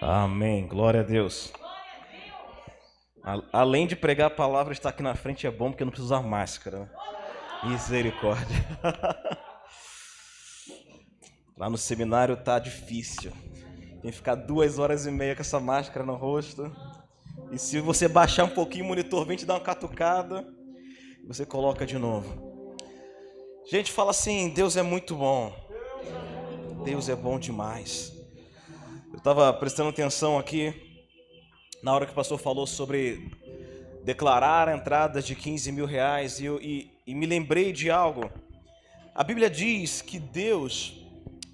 Amém. Glória a Deus. Além de pregar a palavra, estar aqui na frente é bom porque não precisa usar máscara. Né? Misericórdia. Lá no seminário tá difícil. Tem que ficar duas horas e meia com essa máscara no rosto. E se você baixar um pouquinho o monitor, vem te dar uma catucada. Você coloca de novo. Gente, fala assim: Deus é muito bom. Deus é bom demais. Estava prestando atenção aqui na hora que o pastor falou sobre declarar a entrada de 15 mil reais e, eu, e, e me lembrei de algo. A Bíblia diz que Deus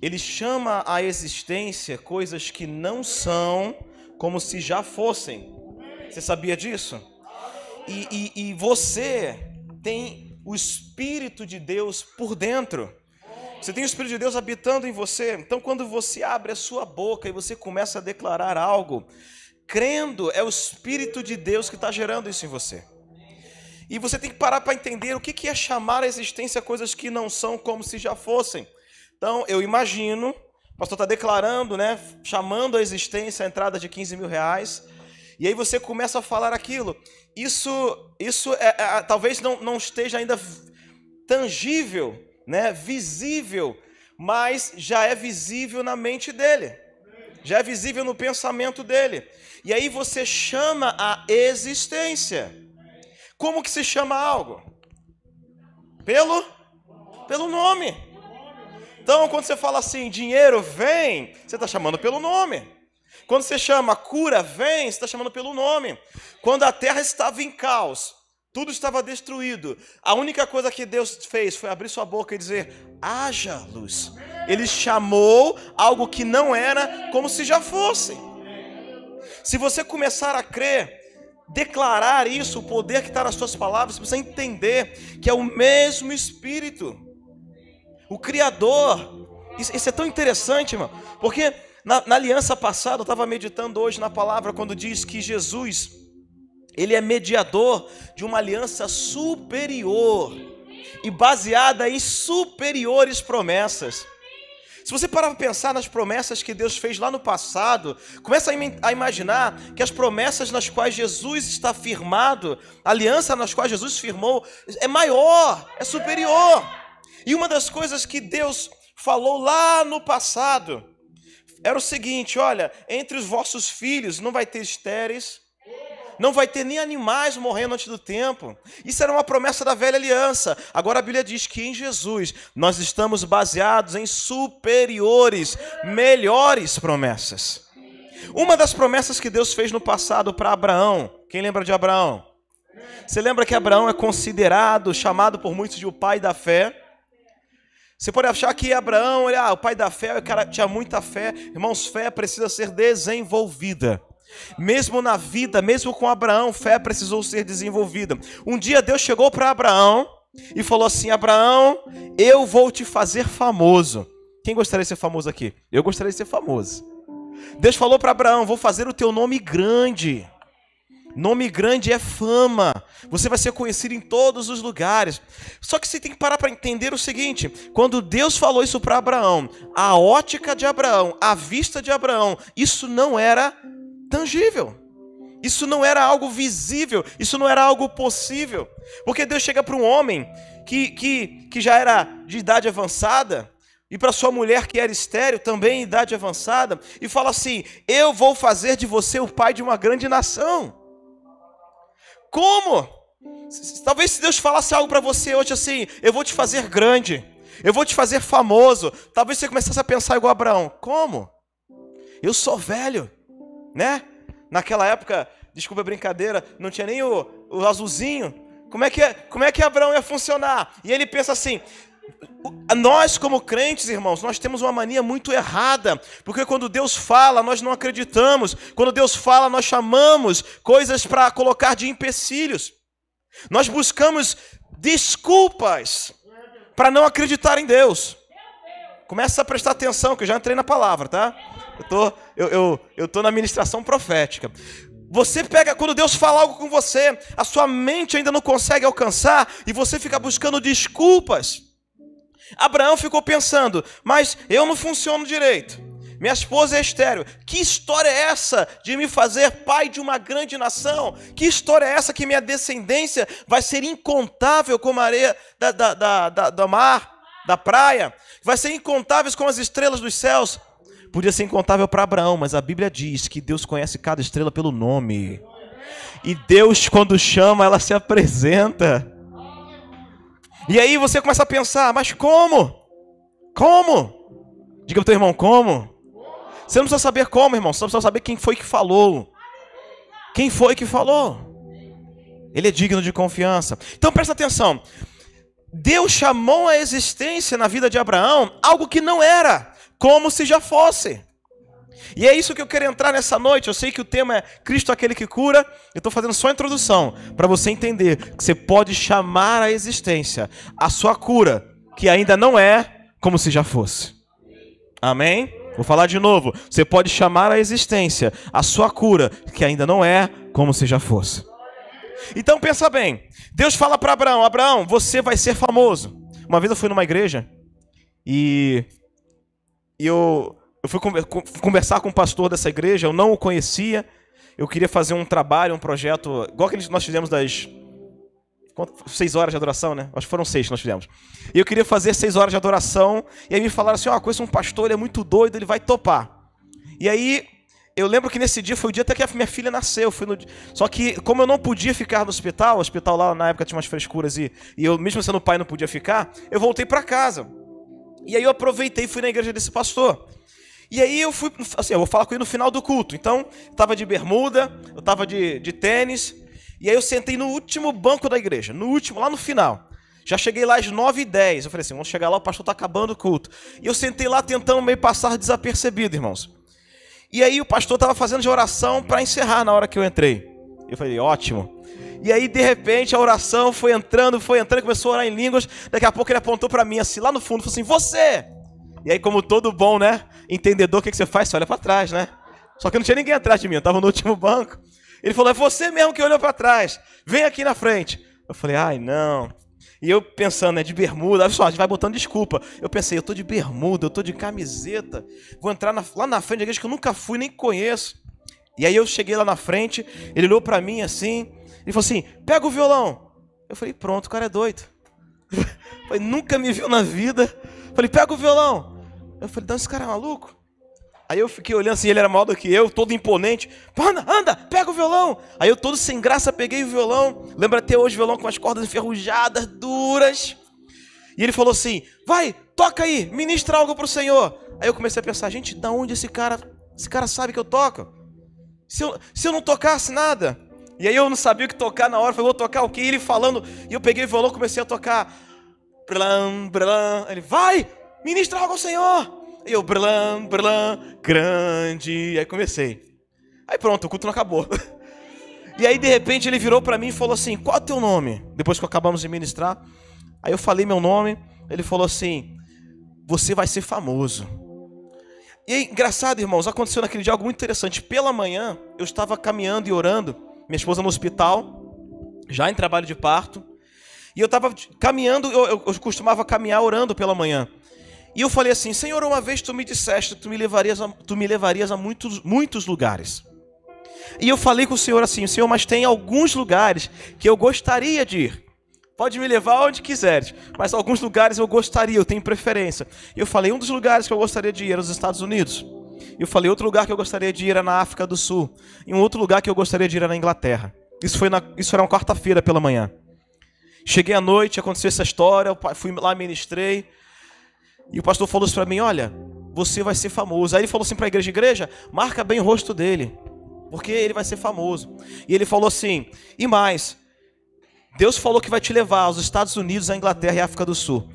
ele chama à existência coisas que não são como se já fossem. Você sabia disso? E, e, e você tem o Espírito de Deus por dentro. Você tem o Espírito de Deus habitando em você. Então, quando você abre a sua boca e você começa a declarar algo, crendo, é o Espírito de Deus que está gerando isso em você. E você tem que parar para entender o que é chamar a existência coisas que não são como se já fossem. Então, eu imagino, o pastor está declarando, né, chamando a existência a entrada de 15 mil reais, e aí você começa a falar aquilo. Isso, isso é, é, talvez não, não esteja ainda tangível, né, visível, mas já é visível na mente dele, já é visível no pensamento dele. E aí você chama a existência. Como que se chama algo? Pelo, pelo nome. Então, quando você fala assim, dinheiro vem, você está chamando pelo nome. Quando você chama cura vem, você está chamando pelo nome. Quando a terra estava em caos, tudo estava destruído, a única coisa que Deus fez foi abrir sua boca e dizer: haja luz. Ele chamou algo que não era como se já fosse. Se você começar a crer, declarar isso, o poder que está nas suas palavras, você precisa entender que é o mesmo Espírito o Criador. Isso, isso é tão interessante, irmão, porque na, na aliança passada, eu estava meditando hoje na palavra quando diz que Jesus, ele é mediador de uma aliança superior e baseada em superiores promessas. Se você parar para pensar nas promessas que Deus fez lá no passado, começa a imaginar que as promessas nas quais Jesus está firmado, a aliança nas quais Jesus firmou, é maior, é superior. E uma das coisas que Deus falou lá no passado era o seguinte: olha, entre os vossos filhos não vai ter estéreis, não vai ter nem animais morrendo antes do tempo. Isso era uma promessa da velha aliança. Agora a Bíblia diz que em Jesus nós estamos baseados em superiores, melhores promessas. Uma das promessas que Deus fez no passado para Abraão, quem lembra de Abraão? Você lembra que Abraão é considerado, chamado por muitos de o pai da fé? Você pode achar que Abraão, ele, ah, o pai da fé, o cara tinha muita fé. Irmãos, fé precisa ser desenvolvida. Mesmo na vida, mesmo com Abraão, fé precisou ser desenvolvida. Um dia Deus chegou para Abraão e falou assim: Abraão, eu vou te fazer famoso. Quem gostaria de ser famoso aqui? Eu gostaria de ser famoso. Deus falou para Abraão: Vou fazer o teu nome grande. Nome grande é fama. Você vai ser conhecido em todos os lugares. Só que você tem que parar para entender o seguinte: quando Deus falou isso para Abraão, a ótica de Abraão, a vista de Abraão, isso não era tangível. Isso não era algo visível, isso não era algo possível. Porque Deus chega para um homem que, que, que já era de idade avançada, e para sua mulher que era estéreo, também em idade avançada, e fala assim: Eu vou fazer de você o pai de uma grande nação. Como? Talvez se Deus falasse algo para você hoje assim, eu vou te fazer grande, eu vou te fazer famoso. Talvez você começasse a pensar igual Abraão. Como? Eu sou velho, né? Naquela época, desculpa a brincadeira, não tinha nem o, o azulzinho. Como é, que, é, como é que Abraão ia funcionar? E ele pensa assim: nós, como crentes, irmãos, nós temos uma mania muito errada, porque quando Deus fala, nós não acreditamos, quando Deus fala, nós chamamos coisas para colocar de empecilhos, nós buscamos desculpas para não acreditar em Deus. Começa a prestar atenção, que eu já entrei na palavra, tá? Eu tô, eu, eu, eu tô na ministração profética. Você pega, quando Deus fala algo com você, a sua mente ainda não consegue alcançar, e você fica buscando desculpas. Abraão ficou pensando, mas eu não funciono direito. Minha esposa é estéreo. Que história é essa de me fazer pai de uma grande nação? Que história é essa que minha descendência vai ser incontável como a areia da, da, da, da, do mar, da praia? Vai ser incontáveis como as estrelas dos céus? Podia ser incontável para Abraão, mas a Bíblia diz que Deus conhece cada estrela pelo nome. E Deus, quando chama, ela se apresenta. E aí você começa a pensar, mas como? Como? Diga para o teu irmão, como? Você não precisa saber como, irmão, você precisa saber quem foi que falou. Quem foi que falou? Ele é digno de confiança. Então presta atenção. Deus chamou a existência na vida de Abraão algo que não era, como se já fosse. E é isso que eu quero entrar nessa noite. Eu sei que o tema é Cristo aquele que cura. Eu estou fazendo só a introdução para você entender que você pode chamar a existência a sua cura, que ainda não é como se já fosse. Amém? Vou falar de novo. Você pode chamar a existência a sua cura, que ainda não é como se já fosse. Então pensa bem. Deus fala para Abraão: Abraão, você vai ser famoso. Uma vez eu fui numa igreja e eu eu fui conversar com o pastor dessa igreja, eu não o conhecia. Eu queria fazer um trabalho, um projeto, igual que nós fizemos das. Seis horas de adoração, né? Acho que foram seis que nós fizemos. E eu queria fazer seis horas de adoração. E aí me falaram assim: ó, oh, conheço um pastor, ele é muito doido, ele vai topar. E aí eu lembro que nesse dia foi o dia até que a minha filha nasceu. No... Só que, como eu não podia ficar no hospital, o hospital lá na época tinha umas frescuras e, e eu, mesmo sendo pai, não podia ficar, eu voltei para casa. E aí eu aproveitei e fui na igreja desse pastor. E aí eu fui, assim, eu vou falar com ele no final do culto. Então, eu tava de bermuda, eu tava de, de tênis, e aí eu sentei no último banco da igreja, no último, lá no final. Já cheguei lá às 9h10. Eu falei assim: vamos chegar lá, o pastor está acabando o culto. E eu sentei lá tentando meio passar desapercebido, irmãos. E aí o pastor estava fazendo de oração para encerrar na hora que eu entrei. Eu falei: ótimo. E aí, de repente, a oração foi entrando, foi entrando, começou a orar em línguas. Daqui a pouco ele apontou para mim, assim, lá no fundo, falou assim: Você! E aí, como todo bom, né? Entendedor, o que, que você faz? Você olha para trás, né? Só que não tinha ninguém atrás de mim, eu estava no último banco. Ele falou: É você mesmo que olhou para trás. Vem aqui na frente. Eu falei: Ai, não. E eu pensando, né, de bermuda, olha só, a gente vai botando desculpa. Eu pensei, eu tô de bermuda, eu tô de camiseta, vou entrar na, lá na frente da igreja que eu nunca fui, nem conheço. E aí eu cheguei lá na frente, ele olhou para mim assim, ele falou assim: pega o violão. Eu falei, pronto, o cara é doido. falei, nunca me viu na vida. Falei, pega o violão. Eu falei, não, esse cara é maluco? Aí eu fiquei olhando assim, ele era maior do que eu, todo imponente. Anda, anda, pega o violão. Aí eu todo sem graça peguei o violão. Lembra até hoje o violão com as cordas enferrujadas, duras. E ele falou assim: vai, toca aí, ministra algo pro Senhor. Aí eu comecei a pensar, gente, da onde esse cara, esse cara sabe que eu toco? Se eu, se eu não tocasse nada. E aí eu não sabia o que tocar na hora, falei, vou tocar o que? E ele falando, e eu peguei o violão, comecei a tocar. Blam, blam. Ele, vai, ministra algo ao Senhor. E eu, blam, blam, grande. Aí comecei. Aí pronto, o culto não acabou. E aí de repente ele virou para mim e falou assim: Qual é o teu nome? Depois que acabamos de ministrar. Aí eu falei meu nome. Ele falou assim: Você vai ser famoso. E aí, engraçado, irmãos, aconteceu naquele dia algo muito interessante. Pela manhã, eu estava caminhando e orando, minha esposa no hospital, já em trabalho de parto. E eu estava caminhando, eu, eu, costumava caminhar orando pela manhã. E eu falei assim: Senhor, uma vez tu me disseste que tu me levarias a, tu me levarias a muitos, muitos lugares. E eu falei com o Senhor assim: Senhor, mas tem alguns lugares que eu gostaria de ir. Pode me levar onde quiseres, mas alguns lugares eu gostaria, eu tenho preferência. E eu falei: um dos lugares que eu gostaria de ir era os Estados Unidos. Eu falei: outro lugar que eu gostaria de ir era na África do Sul. E um outro lugar que eu gostaria de ir era na Inglaterra. Isso, foi na, isso era uma quarta-feira pela manhã. Cheguei à noite, aconteceu essa história, fui lá, ministrei. E o pastor falou isso para mim: olha, você vai ser famoso. Aí ele falou assim para a igreja: igreja, marca bem o rosto dele, porque ele vai ser famoso. E ele falou assim: e mais, Deus falou que vai te levar aos Estados Unidos, à Inglaterra e à África do Sul.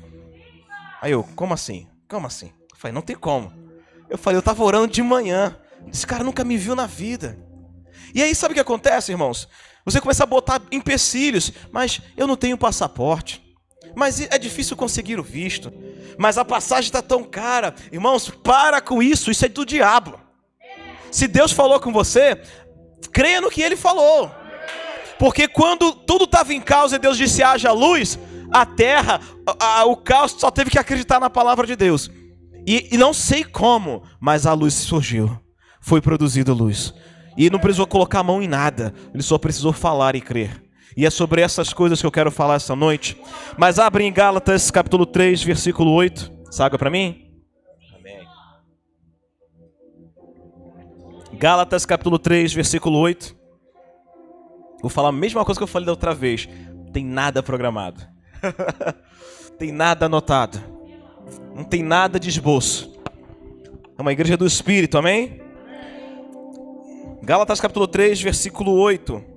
Aí eu, como assim? Como assim? Eu falei, não tem como. Eu falei, eu estava orando de manhã. Esse cara nunca me viu na vida. E aí, sabe o que acontece, irmãos? Você começa a botar empecilhos, mas eu não tenho passaporte. Mas é difícil conseguir o visto. Mas a passagem está tão cara. Irmãos, para com isso, isso é do diabo. Se Deus falou com você, creia no que ele falou. Porque quando tudo estava em causa e Deus disse haja luz, a terra, a, a, o caos só teve que acreditar na palavra de Deus. E, e não sei como, mas a luz surgiu. Foi produzida luz. E não precisou colocar a mão em nada, ele só precisou falar e crer. E é sobre essas coisas que eu quero falar essa noite. Mas abre em Gálatas capítulo 3, versículo 8. Saga para mim? Amém. Gálatas capítulo 3, versículo 8. Vou falar a mesma coisa que eu falei da outra vez. Tem nada programado. tem nada anotado. Não tem nada de esboço. É uma igreja do Espírito, amém? Gálatas capítulo 3, versículo 8.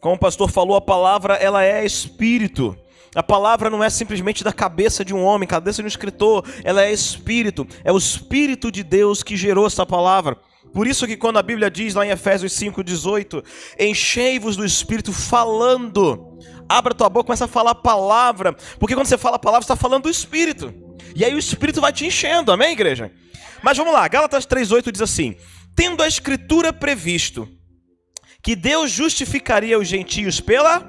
Como o pastor falou, a palavra ela é espírito. A palavra não é simplesmente da cabeça de um homem, cabeça de um escritor, ela é espírito. É o espírito de Deus que gerou essa palavra. Por isso que quando a Bíblia diz lá em Efésios 5:18, enchei-vos do espírito falando. Abra tua boca, começa a falar a palavra, porque quando você fala a palavra, você está falando do espírito. E aí o espírito vai te enchendo, amém, igreja? Mas vamos lá, Gálatas 3:8 diz assim: "Tendo a escritura previsto que Deus justificaria os gentios pela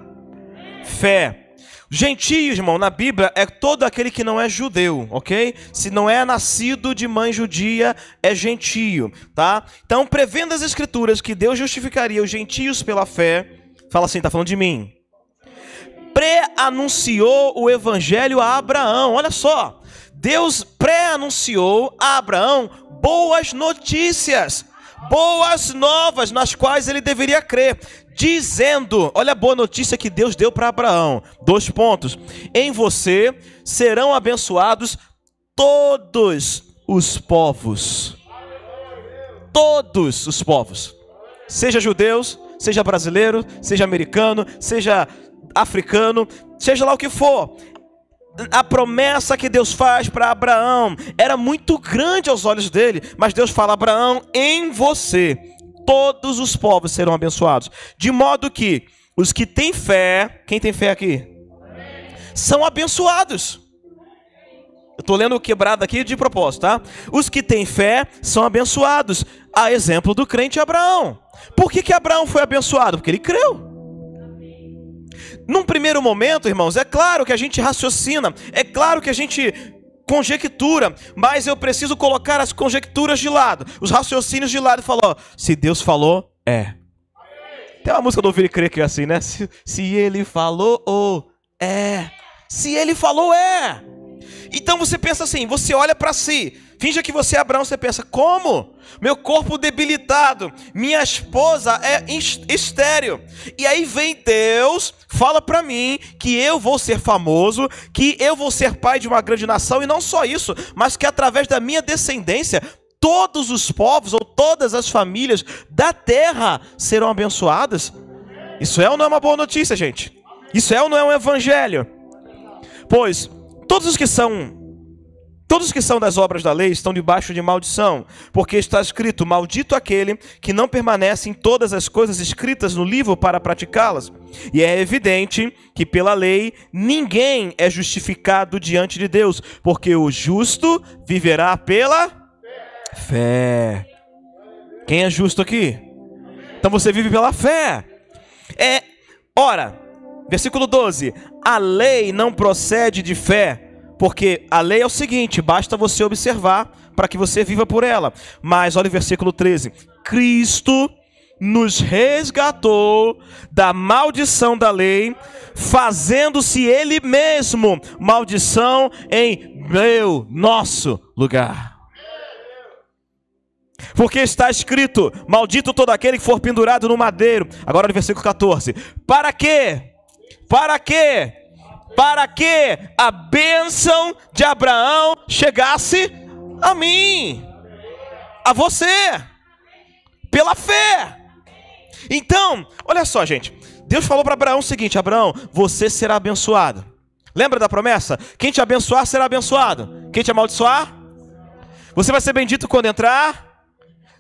fé. Gentios, irmão, na Bíblia é todo aquele que não é judeu, ok? Se não é nascido de mãe judia, é gentio, tá? Então, prevendo as escrituras que Deus justificaria os gentios pela fé, fala assim, tá falando de mim. Pré-anunciou o evangelho a Abraão, olha só. Deus pré-anunciou a Abraão boas notícias boas novas nas quais ele deveria crer, dizendo: Olha a boa notícia que Deus deu para Abraão. Dois pontos. Em você serão abençoados todos os povos. Todos os povos. Seja judeus, seja brasileiro, seja americano, seja africano, seja lá o que for a promessa que Deus faz para Abraão era muito grande aos olhos dele, mas Deus fala: Abraão, em você todos os povos serão abençoados. De modo que os que têm fé, quem tem fé aqui? São abençoados. Eu estou lendo o quebrado aqui de propósito, tá? Os que têm fé são abençoados. A exemplo do crente Abraão. Por que, que Abraão foi abençoado? Porque ele creu. Num primeiro momento, irmãos, é claro que a gente raciocina, é claro que a gente conjectura, mas eu preciso colocar as conjecturas de lado, os raciocínios de lado e falar: se Deus falou, é. Tem uma música do Ouvir e Crer que é assim, né? Se, se ele falou, oh, é. Se ele falou, é. Então você pensa assim, você olha para si, finja que você é Abraão, você pensa, como? Meu corpo debilitado, minha esposa é estéreo. E aí vem Deus, fala para mim que eu vou ser famoso, que eu vou ser pai de uma grande nação e não só isso, mas que através da minha descendência todos os povos ou todas as famílias da terra serão abençoadas. Isso é ou não é uma boa notícia, gente? Isso é ou não é um evangelho? Pois todos os que são Todos que são das obras da lei estão debaixo de maldição, porque está escrito: Maldito aquele que não permanece em todas as coisas escritas no livro para praticá-las. E é evidente que pela lei ninguém é justificado diante de Deus, porque o justo viverá pela fé. Quem é justo aqui? Então você vive pela fé. É, ora, versículo 12: A lei não procede de fé porque a lei é o seguinte: basta você observar para que você viva por ela. Mas olha o versículo 13: Cristo nos resgatou da maldição da lei, fazendo-se Ele mesmo maldição em meu, nosso lugar. Porque está escrito: Maldito todo aquele que for pendurado no madeiro. Agora no versículo 14: Para quê? Para quê? para que a bênção de Abraão chegasse a mim, a você, pela fé. Então, olha só, gente. Deus falou para Abraão o seguinte: Abraão, você será abençoado. Lembra da promessa? Quem te abençoar será abençoado. Quem te amaldiçoar? Você vai ser bendito quando entrar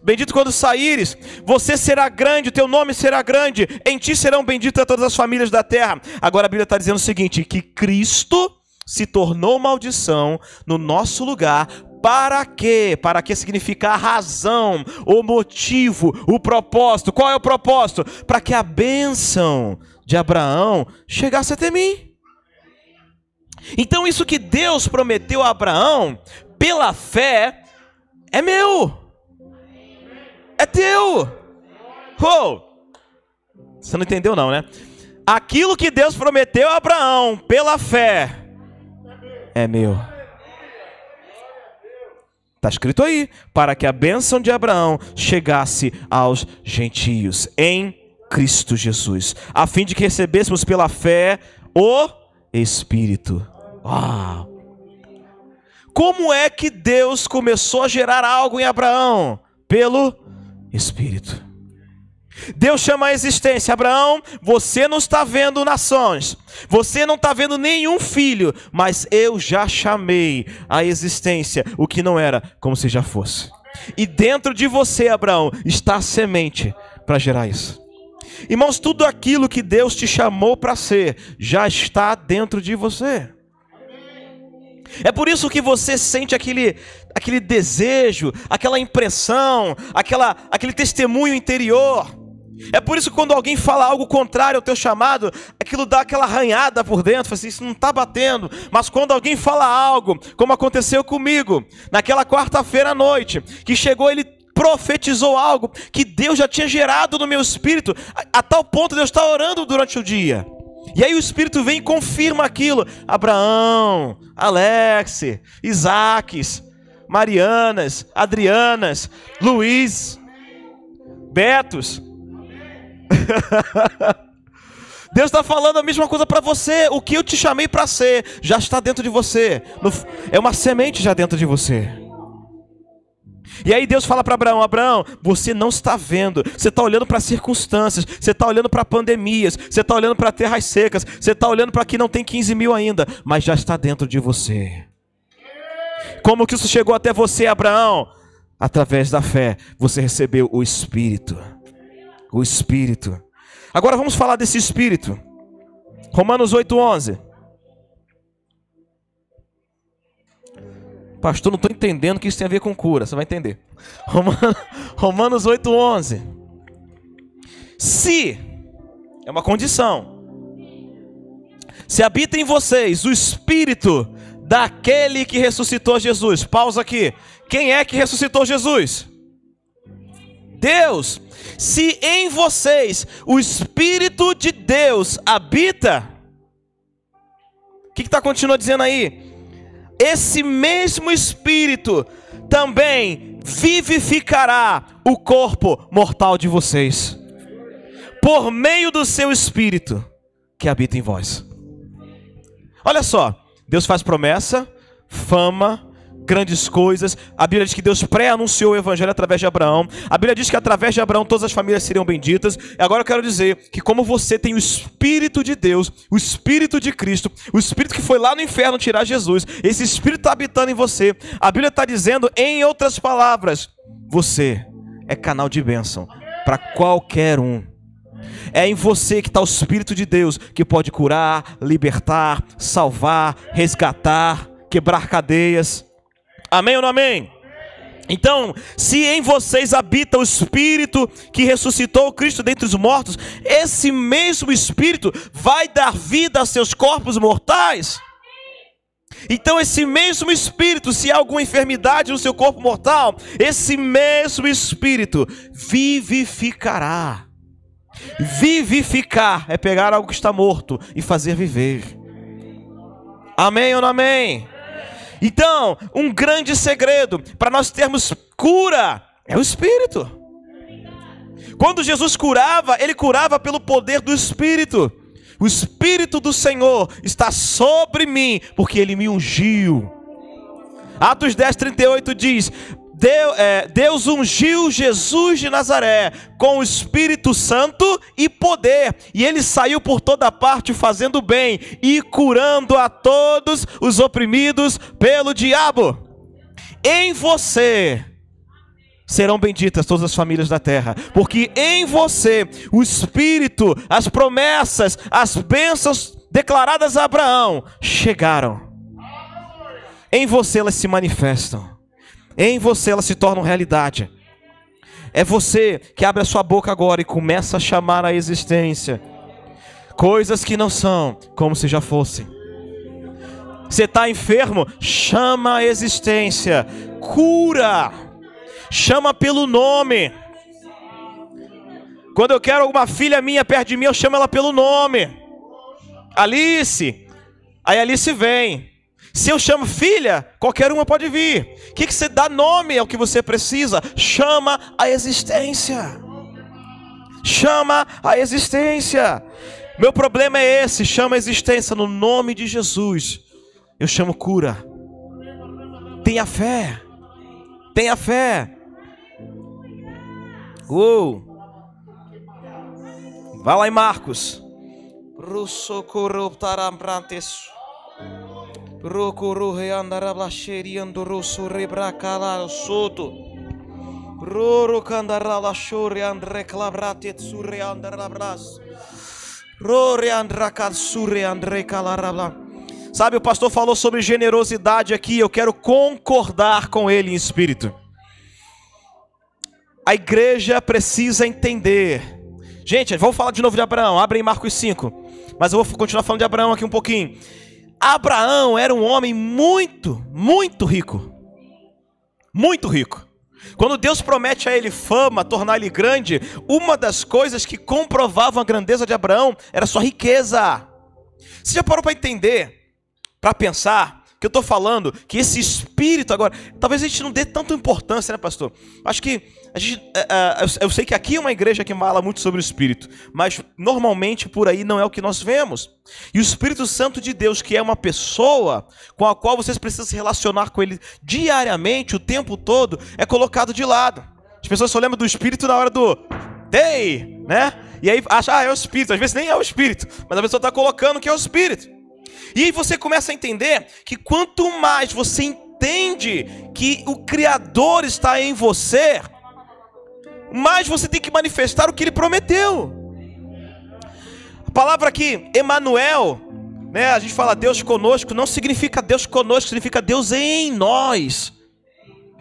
Bendito quando saíres, você será grande, o teu nome será grande, em ti serão benditas todas as famílias da terra. Agora a Bíblia está dizendo o seguinte: que Cristo se tornou maldição no nosso lugar. Para quê? Para que significa a razão, o motivo, o propósito. Qual é o propósito? Para que a bênção de Abraão chegasse até mim. Então, isso que Deus prometeu a Abraão, pela fé, é meu, é teu. Oh, você não entendeu, não, né? Aquilo que Deus prometeu a Abraão, pela fé, é meu. Está escrito aí, para que a bênção de Abraão chegasse aos gentios, em Cristo Jesus, a fim de que recebêssemos pela fé o Espírito. Uau! Como é que Deus começou a gerar algo em Abraão? Pelo Espírito. Deus chama a existência, Abraão, você não está vendo nações, você não está vendo nenhum filho, mas eu já chamei a existência o que não era como se já fosse. E dentro de você, Abraão, está a semente para gerar isso. Irmãos, tudo aquilo que Deus te chamou para ser já está dentro de você. É por isso que você sente aquele, aquele desejo, aquela impressão, aquela, aquele testemunho interior. É por isso que quando alguém fala algo contrário ao teu chamado, aquilo dá aquela arranhada por dentro, assim, isso não está batendo. Mas quando alguém fala algo, como aconteceu comigo, naquela quarta-feira à noite, que chegou, ele profetizou algo que Deus já tinha gerado no meu espírito, a, a tal ponto de eu estar orando durante o dia. E aí o Espírito vem e confirma aquilo. Abraão, Alex, Isaques, Marianas, Adrianas, Luiz, Betos. Deus está falando a mesma coisa para você. O que eu te chamei para ser já está dentro de você. É uma semente já dentro de você. E aí Deus fala para Abraão: Abraão, você não está vendo, você está olhando para circunstâncias, você está olhando para pandemias, você está olhando para terras secas, você está olhando para que não tem 15 mil ainda, mas já está dentro de você. Como que isso chegou até você, Abraão? Através da fé, você recebeu o Espírito. O Espírito. Agora vamos falar desse Espírito. Romanos 8,11. Pastor, não estou entendendo que isso tem a ver com cura. Você vai entender. Romanos 8,11. Se, é uma condição, se habita em vocês o Espírito daquele que ressuscitou Jesus. Pausa aqui. Quem é que ressuscitou Jesus? Deus. Se em vocês o Espírito de Deus habita, o que está continuando dizendo aí? Esse mesmo Espírito também vivificará o corpo mortal de vocês, por meio do seu Espírito que habita em vós. Olha só, Deus faz promessa, fama, grandes coisas. A Bíblia diz que Deus pré-anunciou o Evangelho através de Abraão. A Bíblia diz que através de Abraão todas as famílias seriam benditas. E agora eu quero dizer que, como você tem o Espírito de Deus, o Espírito de Cristo, o Espírito que foi lá no inferno tirar Jesus, esse Espírito está habitando em você. A Bíblia está dizendo, em outras palavras, você é canal de bênção para qualquer um. É em você que está o Espírito de Deus que pode curar, libertar, salvar, resgatar, quebrar cadeias. Amém ou não amém? Então, se em vocês habita o Espírito que ressuscitou Cristo dentre os mortos, esse mesmo Espírito vai dar vida a seus corpos mortais. Então, esse mesmo Espírito, se há alguma enfermidade no seu corpo mortal, esse mesmo Espírito vivificará. Vivificar é pegar algo que está morto e fazer viver. Amém ou não amém? Então, um grande segredo para nós termos cura é o Espírito. Quando Jesus curava, ele curava pelo poder do Espírito. O Espírito do Senhor está sobre mim, porque ele me ungiu. Atos 10, 38 diz: Deus, é, Deus ungiu Jesus de Nazaré com o Espírito Santo e poder, e ele saiu por toda parte fazendo bem e curando a todos os oprimidos pelo diabo. Em você serão benditas todas as famílias da terra, porque em você o Espírito, as promessas, as bênçãos declaradas a Abraão chegaram. Em você elas se manifestam. Em você elas se tornam realidade. É você que abre a sua boca agora e começa a chamar a existência coisas que não são como se já fossem. Você está enfermo? Chama a existência. Cura. Chama pelo nome. Quando eu quero alguma filha minha perto de mim, eu chamo ela pelo nome. Alice. Aí Alice vem. Se eu chamo filha, qualquer uma pode vir. O que, que você dá nome ao que você precisa? Chama a existência. Chama a existência. Meu problema é esse: chama a existência no nome de Jesus. Eu chamo cura. Tenha fé. Tenha fé. Uou. Vai lá em Marcos. Procurou reandarablaxeriando rosso rebracala soto. Roro candarala chore andre clabrate tsure andarabras. Rore andracal sure andre calarabla. Sabe, o pastor falou sobre generosidade aqui, eu quero concordar com ele em espírito. A igreja precisa entender Gente, vamos falar de novo de Abraão. Abre em Marcos 5. Mas eu vou continuar falando de Abraão aqui um pouquinho. Abraão era um homem muito, muito rico. Muito rico. Quando Deus promete a ele fama, tornar ele grande, uma das coisas que comprovavam a grandeza de Abraão era sua riqueza. Você já parou para entender, para pensar, que eu estou falando que esse espírito agora, talvez a gente não dê tanta importância, né, pastor? Acho que a gente, uh, eu sei que aqui é uma igreja que fala muito sobre o espírito, mas normalmente por aí não é o que nós vemos. E o Espírito Santo de Deus, que é uma pessoa com a qual vocês precisam se relacionar com ele diariamente, o tempo todo, é colocado de lado. As pessoas só lembram do espírito na hora do Ei, né? E aí acha, ah, é o espírito. Às vezes nem é o espírito, mas a pessoa está colocando que é o espírito. E aí você começa a entender que quanto mais você entende que o Criador está em você, mais você tem que manifestar o que ele prometeu. A palavra aqui, Emanuel, né? A gente fala Deus conosco, não significa Deus conosco, significa Deus em nós.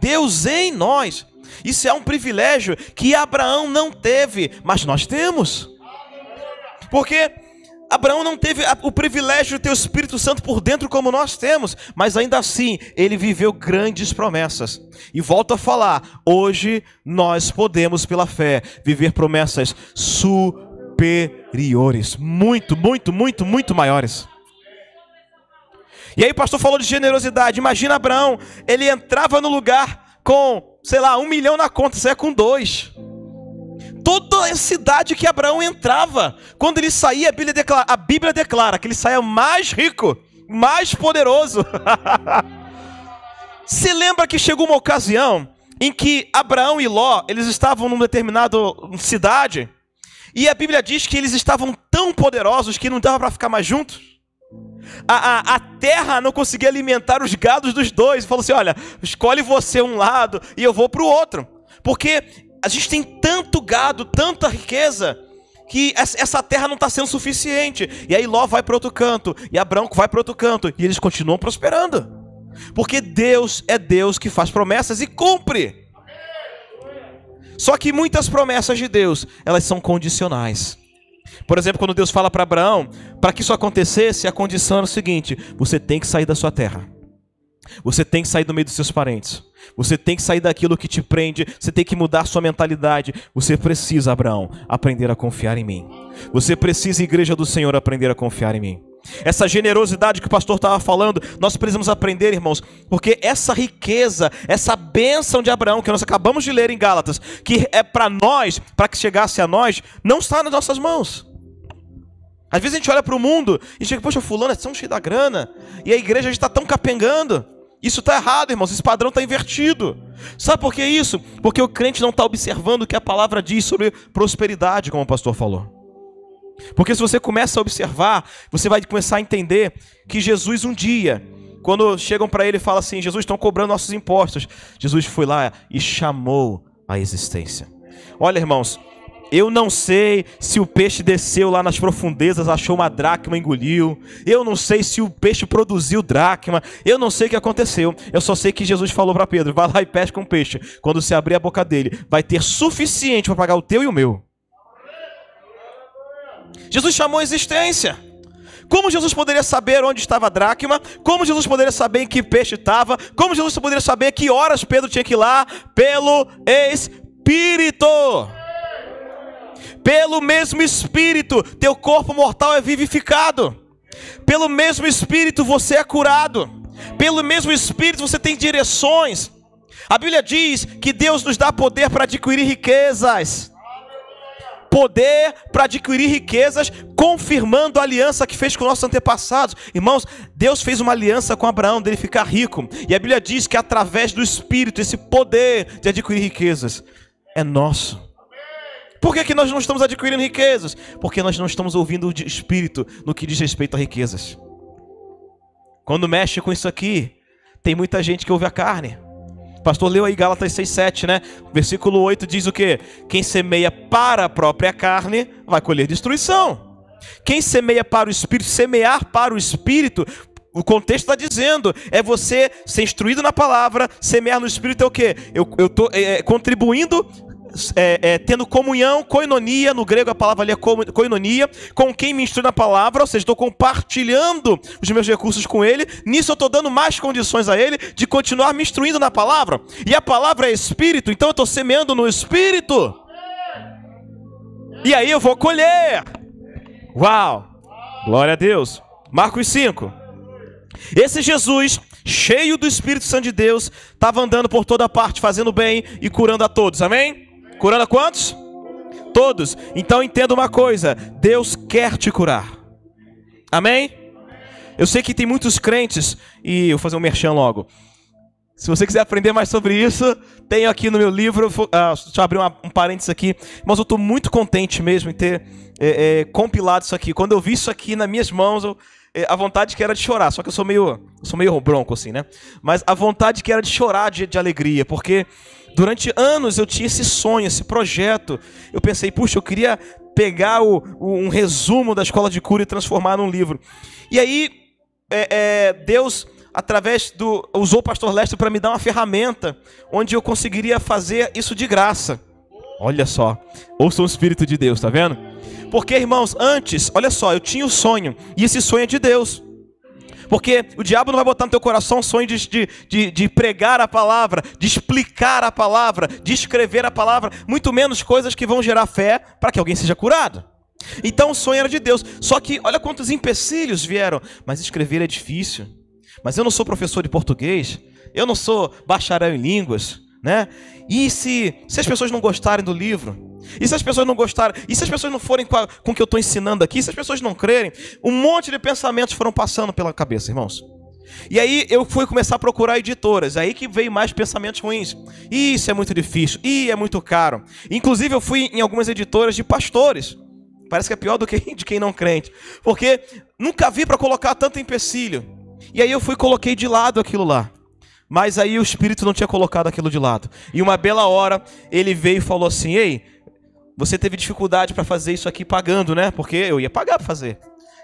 Deus em nós. Isso é um privilégio que Abraão não teve, mas nós temos. Porque Abraão não teve o privilégio de ter o Espírito Santo por dentro como nós temos, mas ainda assim ele viveu grandes promessas. E volto a falar, hoje nós podemos pela fé viver promessas superiores, muito, muito, muito, muito maiores. E aí o pastor falou de generosidade. Imagina Abraão, ele entrava no lugar com, sei lá, um milhão na conta, saia com dois toda a cidade que Abraão entrava. Quando ele saía, a Bíblia declara, a Bíblia declara que ele saía mais rico, mais poderoso. Se lembra que chegou uma ocasião em que Abraão e Ló, eles estavam numa determinada cidade, e a Bíblia diz que eles estavam tão poderosos que não dava para ficar mais juntos. A, a, a, terra não conseguia alimentar os gados dos dois. Falou assim: olha, escolhe você um lado e eu vou para o outro. Porque a gente tem tanto gado, tanta riqueza, que essa terra não está sendo suficiente. E aí Ló vai para outro canto, e Abraão vai para outro canto, e eles continuam prosperando. Porque Deus é Deus que faz promessas e cumpre. Só que muitas promessas de Deus, elas são condicionais. Por exemplo, quando Deus fala para Abraão, para que isso acontecesse, a condição era o seguinte: você tem que sair da sua terra. Você tem que sair do meio dos seus parentes. Você tem que sair daquilo que te prende. Você tem que mudar sua mentalidade. Você precisa, Abraão, aprender a confiar em mim. Você precisa, igreja do Senhor, aprender a confiar em mim. Essa generosidade que o pastor estava falando, nós precisamos aprender, irmãos, porque essa riqueza, essa bênção de Abraão que nós acabamos de ler em Gálatas, que é para nós, para que chegasse a nós, não está nas nossas mãos. Às vezes a gente olha para o mundo e chega, poxa, fulano é tão cheio da grana, e a igreja está tão capengando. Isso está errado, irmãos. Esse padrão está invertido. Sabe por que isso? Porque o crente não está observando o que a palavra diz sobre prosperidade, como o pastor falou. Porque se você começa a observar, você vai começar a entender que Jesus um dia, quando chegam para ele e falam assim, Jesus estão cobrando nossos impostos, Jesus foi lá e chamou a existência. Olha, irmãos, eu não sei se o peixe desceu lá nas profundezas, achou uma dracma, engoliu. Eu não sei se o peixe produziu dracma. Eu não sei o que aconteceu. Eu só sei que Jesus falou para Pedro: vai lá e pesca um peixe. Quando você abrir a boca dele, vai ter suficiente para pagar o teu e o meu. Jesus chamou a existência. Como Jesus poderia saber onde estava a dracma? Como Jesus poderia saber em que peixe estava? Como Jesus poderia saber que horas Pedro tinha que ir lá? Pelo Espírito. Pelo mesmo Espírito, teu corpo mortal é vivificado. Pelo mesmo Espírito você é curado. Pelo mesmo Espírito você tem direções. A Bíblia diz que Deus nos dá poder para adquirir riquezas. Poder para adquirir riquezas, confirmando a aliança que fez com nossos antepassados. Irmãos, Deus fez uma aliança com Abraão, dele ficar rico. E a Bíblia diz que através do Espírito, esse poder de adquirir riquezas é nosso. Por que, que nós não estamos adquirindo riquezas? Porque nós não estamos ouvindo o Espírito no que diz respeito a riquezas. Quando mexe com isso aqui, tem muita gente que ouve a carne. Pastor leu aí Gálatas 6:7, né? Versículo 8 diz o quê? Quem semeia para a própria carne vai colher destruição. Quem semeia para o espírito, semear para o espírito, o contexto está dizendo, é você ser instruído na palavra, semear no espírito é o quê? Eu estou é, é, contribuindo é, é, tendo comunhão, koinonia, no grego a palavra ali é koinonia, com quem me instrui na palavra, ou seja, estou compartilhando os meus recursos com ele, nisso eu estou dando mais condições a ele de continuar me instruindo na palavra, e a palavra é espírito, então eu estou semeando no espírito, e aí eu vou colher. Uau! Glória a Deus. Marcos 5. Esse Jesus, cheio do Espírito Santo de Deus, estava andando por toda parte, fazendo bem e curando a todos. Amém? Curando quantos? Todos. Então entenda uma coisa: Deus quer te curar. Amém? Eu sei que tem muitos crentes, e eu vou fazer um merchan logo. Se você quiser aprender mais sobre isso, tenho aqui no meu livro. Uh, deixa eu abrir uma, um parênteses aqui. Mas eu estou muito contente mesmo em ter é, é, compilado isso aqui. Quando eu vi isso aqui nas minhas mãos, eu, é, a vontade que era de chorar. Só que eu sou meio, sou meio bronco assim, né? Mas a vontade que era de chorar de, de alegria, porque Durante anos eu tinha esse sonho, esse projeto. Eu pensei, puxa, eu queria pegar o, o, um resumo da escola de cura e transformar num livro. E aí, é, é, Deus, através do. usou o pastor Lester para me dar uma ferramenta onde eu conseguiria fazer isso de graça. Olha só, ouça o Espírito de Deus, tá vendo? Porque, irmãos, antes, olha só, eu tinha o sonho, e esse sonho é de Deus. Porque o diabo não vai botar no teu coração o sonho de, de, de, de, pregar a palavra, de explicar a palavra, de escrever a palavra, muito menos coisas que vão gerar fé para que alguém seja curado. Então o sonho era de Deus. Só que olha quantos empecilhos vieram. Mas escrever é difícil. Mas eu não sou professor de português. Eu não sou bacharel em línguas. Né? E se, se as pessoas não gostarem do livro? E se as pessoas não gostarem? E se as pessoas não forem com, a, com o que eu estou ensinando aqui? E se as pessoas não crerem? Um monte de pensamentos foram passando pela cabeça, irmãos. E aí eu fui começar a procurar editoras. Aí que veio mais pensamentos ruins. Isso é muito difícil. Ih, é muito caro. Inclusive eu fui em algumas editoras de pastores. Parece que é pior do que de quem não crente. Porque nunca vi para colocar tanto empecilho. E aí eu fui e coloquei de lado aquilo lá. Mas aí o Espírito não tinha colocado aquilo de lado. E uma bela hora ele veio e falou assim: Ei, você teve dificuldade para fazer isso aqui pagando, né? Porque eu ia pagar para fazer.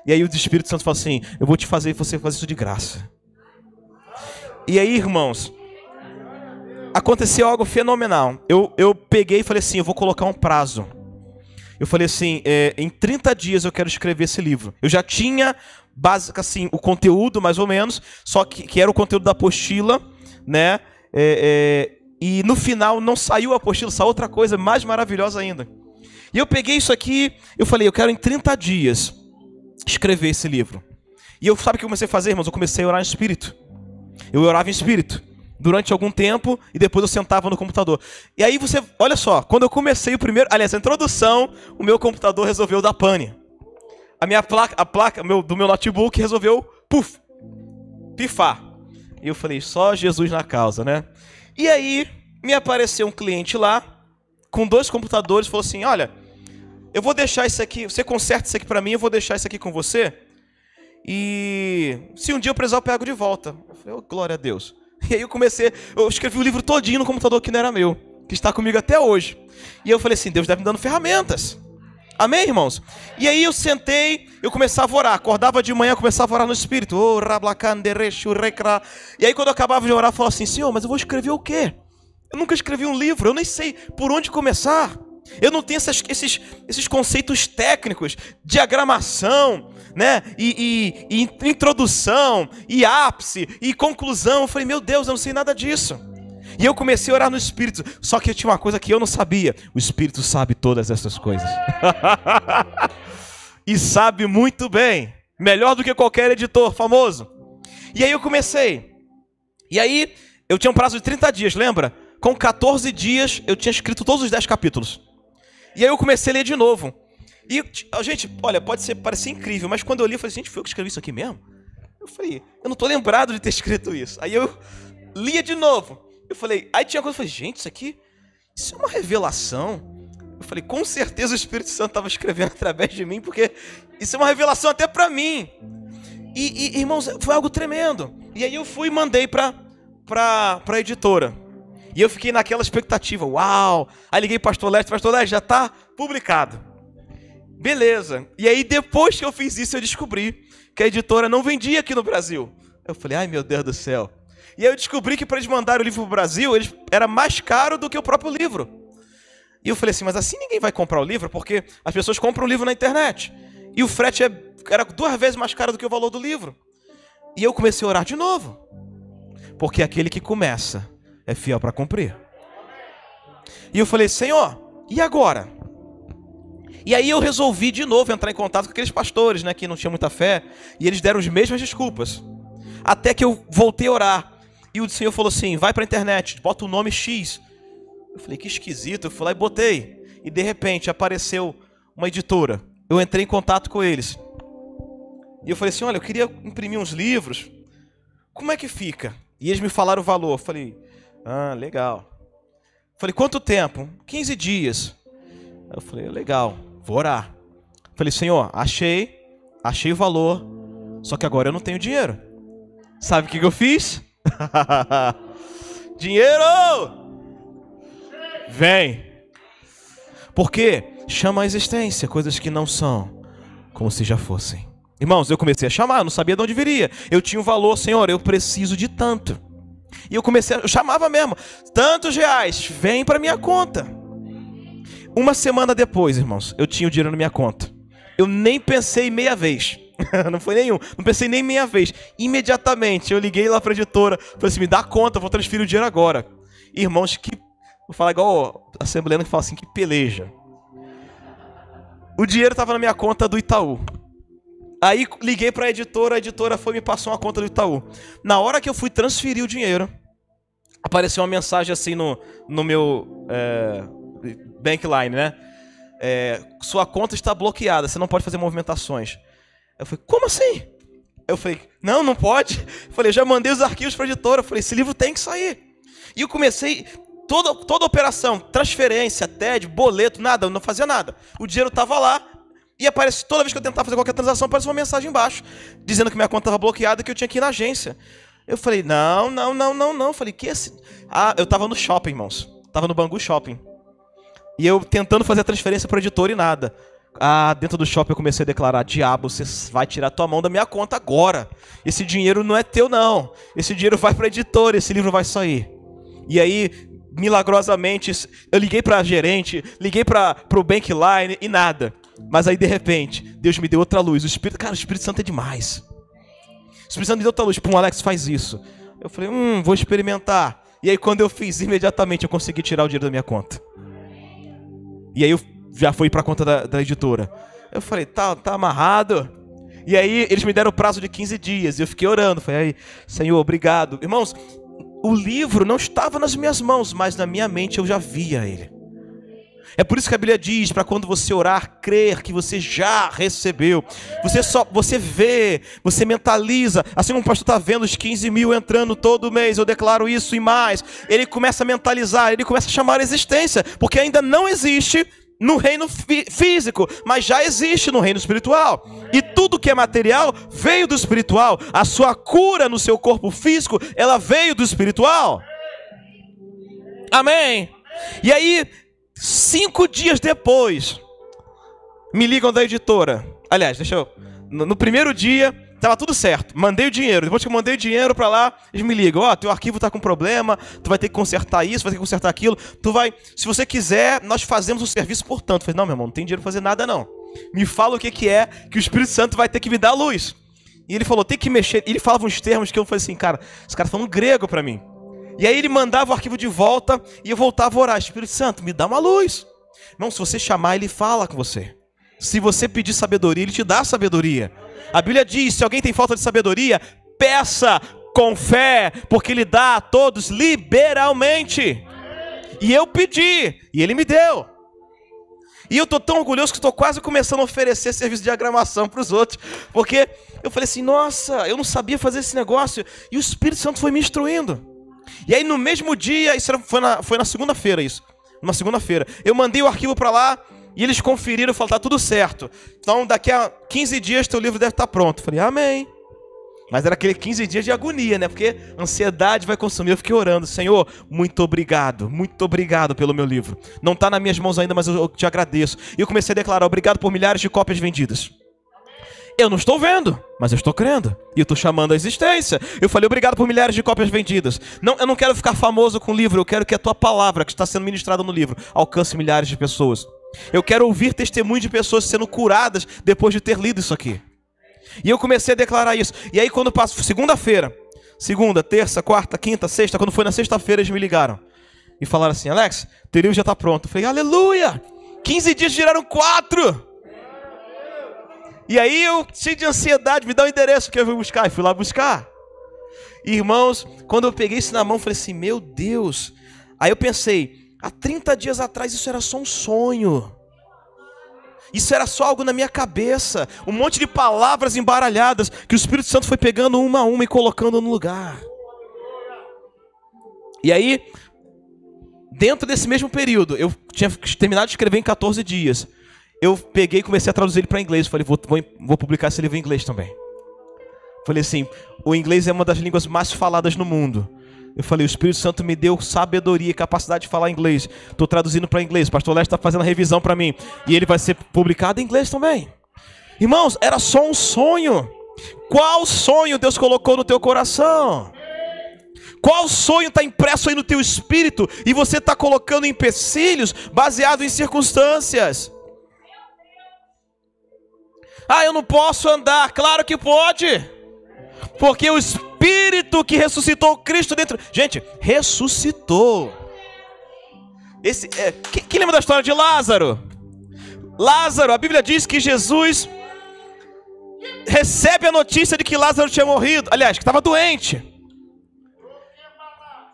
E aí o Espírito Santo falou assim: Eu vou te fazer você fazer isso de graça. E aí, irmãos, aconteceu algo fenomenal. Eu, eu peguei e falei assim: Eu vou colocar um prazo. Eu falei assim: é, Em 30 dias eu quero escrever esse livro. Eu já tinha, básica assim, o conteúdo mais ou menos, só que, que era o conteúdo da apostila, né? É, é, e no final não saiu a apostila, saiu outra coisa mais maravilhosa ainda. E eu peguei isso aqui, eu falei, eu quero em 30 dias escrever esse livro. E eu sabe o que eu comecei a fazer, irmãos? Eu comecei a orar em espírito. Eu orava em espírito durante algum tempo e depois eu sentava no computador. E aí você, olha só, quando eu comecei o primeiro, aliás, a introdução, o meu computador resolveu dar pane. A minha placa, a placa meu, do meu notebook resolveu, puf, pifar. E eu falei, só Jesus na causa, né? E aí me apareceu um cliente lá com dois computadores, falou assim: "Olha, eu vou deixar isso aqui, você conserta isso aqui para mim, eu vou deixar isso aqui com você. E se um dia eu precisar, eu pego de volta. Eu falei, oh, glória a Deus. E aí eu comecei, eu escrevi o livro todinho no computador que não era meu, que está comigo até hoje. E eu falei assim, Deus deve me dando ferramentas. Amém, irmãos? E aí eu sentei, eu começava a orar. Acordava de manhã, começava a orar no Espírito. E aí quando eu acabava de orar, eu falava assim, Senhor, mas eu vou escrever o quê? Eu nunca escrevi um livro, eu nem sei por onde começar. Eu não tenho essas, esses, esses conceitos técnicos, diagramação, né? E, e, e introdução, e ápice, e conclusão. Eu falei, meu Deus, eu não sei nada disso. E eu comecei a orar no Espírito. Só que tinha uma coisa que eu não sabia: o Espírito sabe todas essas coisas. e sabe muito bem. Melhor do que qualquer editor famoso. E aí eu comecei. E aí eu tinha um prazo de 30 dias, lembra? Com 14 dias eu tinha escrito todos os 10 capítulos. E aí eu comecei a ler de novo. E, gente, olha, pode ser parecer incrível, mas quando eu li, eu falei, gente, foi eu que escrevi isso aqui mesmo? Eu falei, eu não tô lembrado de ter escrito isso. Aí eu lia de novo. Eu falei, aí tinha coisa, eu falei, gente, isso aqui, isso é uma revelação. Eu falei, com certeza o Espírito Santo estava escrevendo através de mim, porque isso é uma revelação até para mim. E, e, irmãos, foi algo tremendo. E aí eu fui e mandei para pra, pra editora. E eu fiquei naquela expectativa, uau! Aí liguei para o pastor Leste, pastor Leste, já está publicado. Beleza. E aí depois que eu fiz isso, eu descobri que a editora não vendia aqui no Brasil. Eu falei, ai meu Deus do céu. E aí eu descobri que para eles mandarem o livro para o Brasil, eles, era mais caro do que o próprio livro. E eu falei assim, mas assim ninguém vai comprar o livro, porque as pessoas compram o livro na internet. E o frete é, era duas vezes mais caro do que o valor do livro. E eu comecei a orar de novo. Porque aquele que começa é fiel para cumprir. E eu falei, Senhor, e agora? E aí eu resolvi de novo entrar em contato com aqueles pastores, né, que não tinham muita fé, e eles deram as mesmas desculpas. Até que eu voltei a orar. E o Senhor falou assim: vai para a internet, bota o nome X. Eu falei, que esquisito. Eu fui lá e botei. E de repente apareceu uma editora. Eu entrei em contato com eles. E eu falei assim: olha, eu queria imprimir uns livros. Como é que fica? E eles me falaram o valor. Eu falei, ah, legal. Falei, quanto tempo? 15 dias. Eu falei, legal, vou orar. Falei, Senhor, achei, achei o valor, só que agora eu não tenho dinheiro. Sabe o que, que eu fiz? dinheiro! Vem! Porque chama a existência coisas que não são como se já fossem. Irmãos, eu comecei a chamar, não sabia de onde viria. Eu tinha um valor, Senhor, eu preciso de tanto. E eu comecei, eu chamava mesmo, tantos reais, vem para minha conta. Uma semana depois, irmãos, eu tinha o dinheiro na minha conta. Eu nem pensei meia vez. não foi nenhum. Não pensei nem meia vez. Imediatamente eu liguei lá para a editora, falei assim: me dá conta, vou transferir o dinheiro agora. Irmãos, que. Vou falar igual a assembleano que fala assim: que peleja. O dinheiro estava na minha conta do Itaú. Aí liguei para a editora, a editora foi me passou uma conta do Itaú. Na hora que eu fui transferir o dinheiro, apareceu uma mensagem assim no, no meu é, bankline, né? É, sua conta está bloqueada, você não pode fazer movimentações. Eu falei, como assim? Eu falei, não, não pode. Eu falei, já mandei os arquivos para a editora. Eu falei, esse livro tem que sair. E eu comecei toda, toda operação, transferência, TED, boleto, nada, eu não fazia nada. O dinheiro estava lá, e aparece, toda vez que eu tentava fazer qualquer transação, aparece uma mensagem embaixo, dizendo que minha conta estava bloqueada e que eu tinha que ir na agência. Eu falei, não, não, não, não, não. Eu falei, que esse. Ah, eu estava no shopping, irmãos. Tava no Bangu Shopping. E eu tentando fazer a transferência para o editor e nada. Ah, dentro do shopping eu comecei a declarar: Diabo, você vai tirar tua mão da minha conta agora. Esse dinheiro não é teu, não. Esse dinheiro vai para a editora, esse livro vai sair. E aí, milagrosamente, eu liguei para a gerente, liguei para o Bankline e nada. Mas aí, de repente, Deus me deu outra luz. O Espírito, cara, o Espírito Santo é demais. O Espírito Santo me deu outra luz. Pum, Alex, faz isso. Eu falei, hum, vou experimentar. E aí, quando eu fiz, imediatamente eu consegui tirar o dinheiro da minha conta. E aí, eu já fui para a conta da, da, editora. Eu falei, tá, tá amarrado. E aí, eles me deram o prazo de 15 dias. E eu fiquei orando. Falei, Senhor, obrigado. Irmãos, o livro não estava nas minhas mãos, mas na minha mente eu já via ele. É por isso que a Bíblia diz para quando você orar, crer que você já recebeu. Você só, você vê, você mentaliza. Assim como o pastor está vendo os 15 mil entrando todo mês, eu declaro isso e mais. Ele começa a mentalizar, ele começa a chamar a existência, porque ainda não existe no reino fí físico, mas já existe no reino espiritual. E tudo que é material veio do espiritual. A sua cura no seu corpo físico, ela veio do espiritual. Amém. E aí, Cinco dias depois, me ligam da editora. Aliás, deixa eu. No, no primeiro dia, Tava tudo certo. Mandei o dinheiro. Depois que eu mandei o dinheiro pra lá, eles me ligam: Ó, oh, teu arquivo tá com problema, tu vai ter que consertar isso, vai ter que consertar aquilo. Tu vai. Se você quiser, nós fazemos o serviço por tanto. Eu falei, não, meu irmão, não tem dinheiro pra fazer nada, não. Me fala o que, que é que o Espírito Santo vai ter que me dar luz. E ele falou, tem que mexer. E ele falava uns termos que eu falei assim, cara, esse cara tá falando grego pra mim. E aí ele mandava o arquivo de volta e eu voltava a orar. Espírito Santo, me dá uma luz. Irmão, se você chamar, ele fala com você. Se você pedir sabedoria, ele te dá sabedoria. A Bíblia diz: se alguém tem falta de sabedoria, peça com fé, porque ele dá a todos liberalmente. E eu pedi, e ele me deu. E eu tô tão orgulhoso que estou quase começando a oferecer serviço de diagramação para os outros, porque eu falei assim: nossa, eu não sabia fazer esse negócio, e o Espírito Santo foi me instruindo. E aí no mesmo dia, isso foi na, foi na segunda-feira isso, numa segunda-feira, eu mandei o arquivo para lá, e eles conferiram e falaram, tá tudo certo. Então, daqui a 15 dias teu livro deve estar tá pronto. Eu falei, amém. Mas era aquele 15 dias de agonia, né? Porque ansiedade vai consumir. Eu fiquei orando, Senhor, muito obrigado, muito obrigado pelo meu livro. Não está nas minhas mãos ainda, mas eu te agradeço. E eu comecei a declarar, obrigado por milhares de cópias vendidas. Eu não estou vendo, mas eu estou crendo. E eu estou chamando a existência. Eu falei, obrigado por milhares de cópias vendidas. Não, eu não quero ficar famoso com o livro, eu quero que a tua palavra, que está sendo ministrada no livro, alcance milhares de pessoas. Eu quero ouvir testemunho de pessoas sendo curadas depois de ter lido isso aqui. E eu comecei a declarar isso. E aí, quando passo, segunda-feira, segunda, terça, quarta, quinta, sexta, quando foi na sexta-feira, eles me ligaram e falaram assim: Alex, teu livro já está pronto. Eu falei: Aleluia! 15 dias giraram quatro. E aí eu, cheio de ansiedade, me dá o um endereço que eu vou buscar. E fui lá buscar. Irmãos, quando eu peguei isso na mão, falei assim: Meu Deus. Aí eu pensei: Há 30 dias atrás isso era só um sonho. Isso era só algo na minha cabeça, um monte de palavras embaralhadas que o Espírito Santo foi pegando uma a uma e colocando no lugar. E aí, dentro desse mesmo período, eu tinha terminado de escrever em 14 dias. Eu peguei e comecei a traduzir ele para inglês. Falei, vou, vou, vou publicar esse livro em inglês também. Falei assim: o inglês é uma das línguas mais faladas no mundo. Eu falei, o Espírito Santo me deu sabedoria e capacidade de falar inglês. Estou traduzindo para inglês. O pastor Leste está fazendo a revisão para mim. E ele vai ser publicado em inglês também. Irmãos, era só um sonho. Qual sonho Deus colocou no teu coração? Qual sonho está impresso aí no teu espírito e você está colocando empecilhos baseado em circunstâncias? Ah, eu não posso andar. Claro que pode. Porque o Espírito que ressuscitou Cristo dentro. Gente, ressuscitou. Esse, é, quem, quem lembra da história de Lázaro? Lázaro, a Bíblia diz que Jesus recebe a notícia de que Lázaro tinha morrido. Aliás, que estava doente.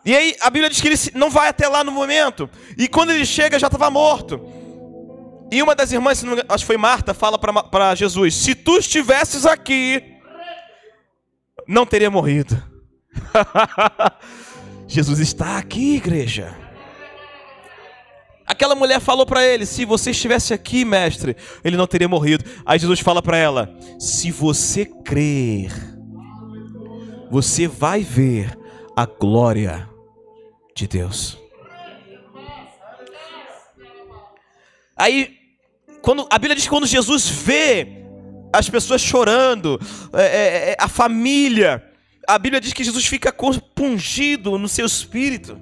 E aí a Bíblia diz que ele não vai até lá no momento. E quando ele chega já estava morto. E uma das irmãs, acho que foi Marta, fala para Jesus: Se tu estivesses aqui, não teria morrido. Jesus está aqui, igreja. Aquela mulher falou para ele: Se você estivesse aqui, mestre, ele não teria morrido. Aí Jesus fala para ela: Se você crer, você vai ver a glória de Deus. Aí, quando a Bíblia diz que quando Jesus vê as pessoas chorando, é, é, é, a família. A Bíblia diz que Jesus fica compungido no seu espírito.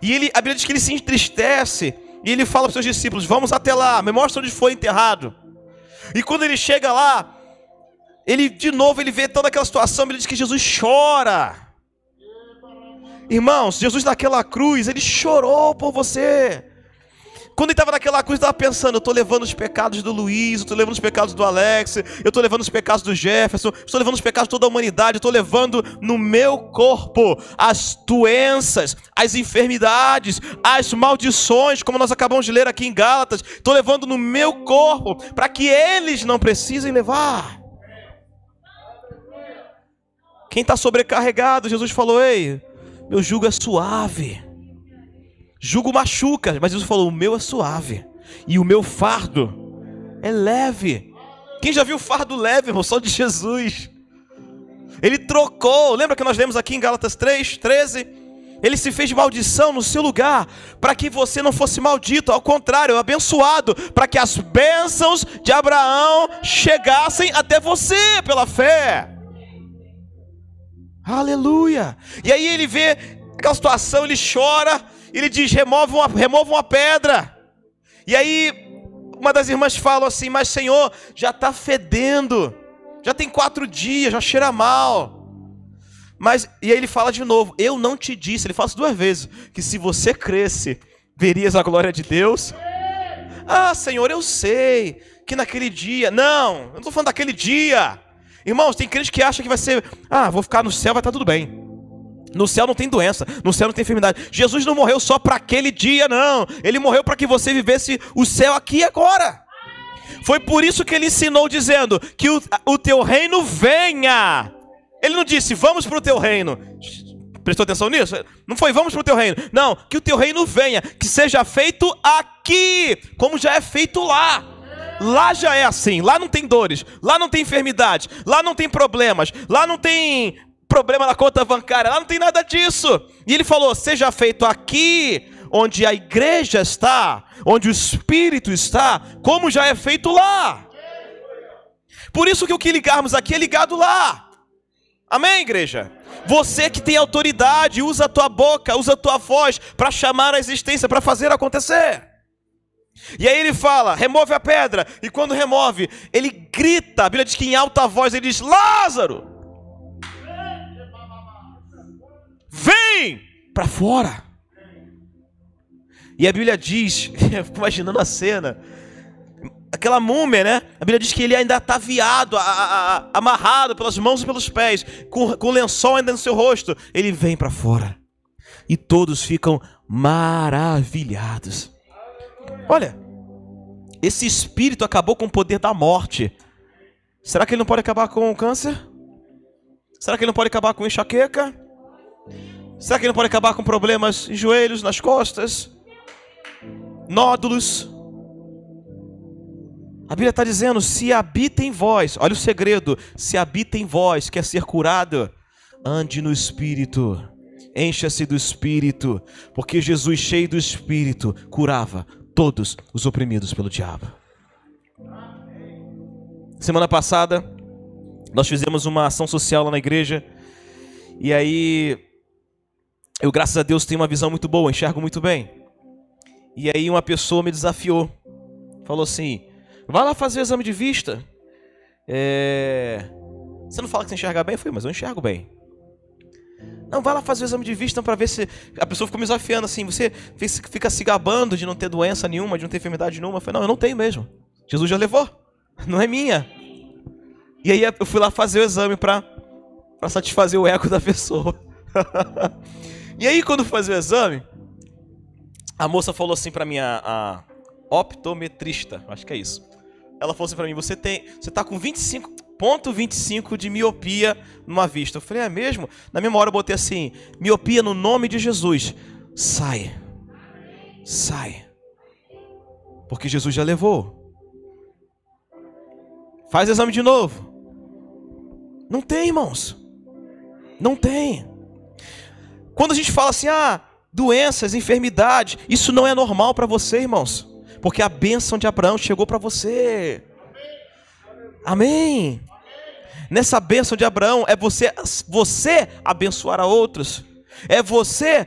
E ele, a Bíblia diz que ele se entristece. E ele fala para os seus discípulos: Vamos até lá, me mostra onde foi enterrado. E quando ele chega lá, ele de novo ele vê toda aquela situação. Ele diz que Jesus chora. Irmãos, Jesus naquela cruz, ele chorou por você. Quando ele estava naquela cruz, estava pensando: eu estou levando os pecados do Luiz, eu estou levando os pecados do Alex, eu estou levando os pecados do Jefferson, estou levando os pecados de toda a humanidade, estou levando no meu corpo as doenças, as enfermidades, as maldições, como nós acabamos de ler aqui em Gálatas. Estou levando no meu corpo para que eles não precisem levar. Quem está sobrecarregado, Jesus falou: Ei, meu jugo é suave. Jugo machuca, mas Jesus falou: o meu é suave. E o meu fardo é leve. Quem já viu fardo leve, irmão? Só de Jesus. Ele trocou. Lembra que nós lemos aqui em Gálatas 3, 13? Ele se fez maldição no seu lugar, para que você não fosse maldito, ao contrário, abençoado, para que as bênçãos de Abraão chegassem até você pela fé. Aleluia! E aí ele vê aquela situação, ele chora, ele diz: remove uma, remove uma pedra. E aí uma das irmãs fala assim: Mas Senhor, já está fedendo, já tem quatro dias, já cheira mal. Mas, e aí ele fala de novo: Eu não te disse, ele fala duas vezes, que se você cresce, verias a glória de Deus. Ah, Senhor, eu sei que naquele dia. Não, eu não estou falando daquele dia. Irmãos, tem crente que acha que vai ser. Ah, vou ficar no céu, vai estar tá tudo bem. No céu não tem doença, no céu não tem enfermidade. Jesus não morreu só para aquele dia, não. Ele morreu para que você vivesse o céu aqui e agora. Foi por isso que ele ensinou, dizendo que o, o teu reino venha. Ele não disse, vamos para o teu reino. Prestou atenção nisso? Não foi, vamos para o teu reino. Não, que o teu reino venha, que seja feito aqui, como já é feito lá. Lá já é assim, lá não tem dores, lá não tem enfermidade, lá não tem problemas, lá não tem problema na conta bancária, lá não tem nada disso. E ele falou: seja feito aqui, onde a igreja está, onde o Espírito está, como já é feito lá. Por isso que o que ligarmos aqui é ligado lá. Amém, igreja? Você que tem autoridade, usa a tua boca, usa a tua voz para chamar a existência, para fazer acontecer. E aí ele fala: remove a pedra. E quando remove, ele grita. A Bíblia diz que em alta voz ele diz: Lázaro, vem para fora. E a Bíblia diz, imaginando a cena, aquela múmia, né? A Bíblia diz que ele ainda está viado, a, a, a, amarrado pelas mãos e pelos pés, com, com lençol ainda no seu rosto. Ele vem para fora. E todos ficam maravilhados. Olha, esse espírito acabou com o poder da morte. Será que ele não pode acabar com o câncer? Será que ele não pode acabar com enxaqueca? Será que ele não pode acabar com problemas em joelhos, nas costas? Nódulos? A Bíblia está dizendo: se habita em vós, olha o segredo, se habita em vós, quer ser curado, ande no Espírito, encha-se do Espírito, porque Jesus, cheio do Espírito, curava todos os oprimidos pelo diabo. Semana passada, nós fizemos uma ação social lá na igreja, e aí, eu, graças a Deus, tenho uma visão muito boa, enxergo muito bem. E aí, uma pessoa me desafiou, falou assim: Vai lá fazer o exame de vista. É... Você não fala que você enxerga bem? Eu falei, mas eu enxergo bem. Não, vai lá fazer o exame de vista para ver se. A pessoa ficou me desafiando assim. Você fica se gabando de não ter doença nenhuma, de não ter enfermidade nenhuma. Eu falei, não, eu não tenho mesmo. Jesus já levou. Não é minha. E aí eu fui lá fazer o exame para satisfazer o eco da pessoa. e aí, quando fazer o exame, a moça falou assim para mim, a, optometrista, acho que é isso ela falou assim pra mim: você tem. Você tá com 25,25 de miopia numa vista. Eu falei, é mesmo? Na mesma hora eu botei assim: miopia no nome de Jesus. Sai. Sai. Porque Jesus já levou. Faz exame de novo. Não tem, irmãos. Não tem. Quando a gente fala assim, ah, doenças, enfermidades, isso não é normal para você, irmãos porque a bênção de Abraão chegou para você. Amém. Nessa bênção de Abraão é você você abençoar a outros. É você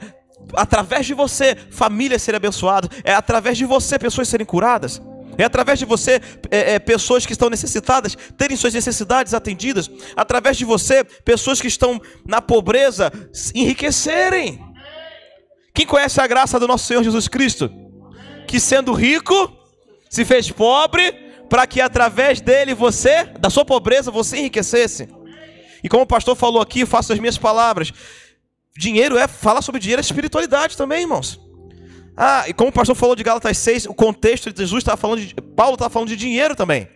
através de você famílias serem abençoadas. É através de você pessoas serem curadas. É através de você é, é, pessoas que estão necessitadas terem suas necessidades atendidas. Através de você pessoas que estão na pobreza enriquecerem. Quem conhece a graça do nosso Senhor Jesus Cristo? que sendo rico se fez pobre para que através dele você, da sua pobreza, você enriquecesse. E como o pastor falou aqui, faço as minhas palavras. Dinheiro é falar sobre dinheiro é espiritualidade também, irmãos. Ah, e como o pastor falou de Gálatas 6, o contexto de Jesus estava falando de Paulo estava falando de dinheiro também.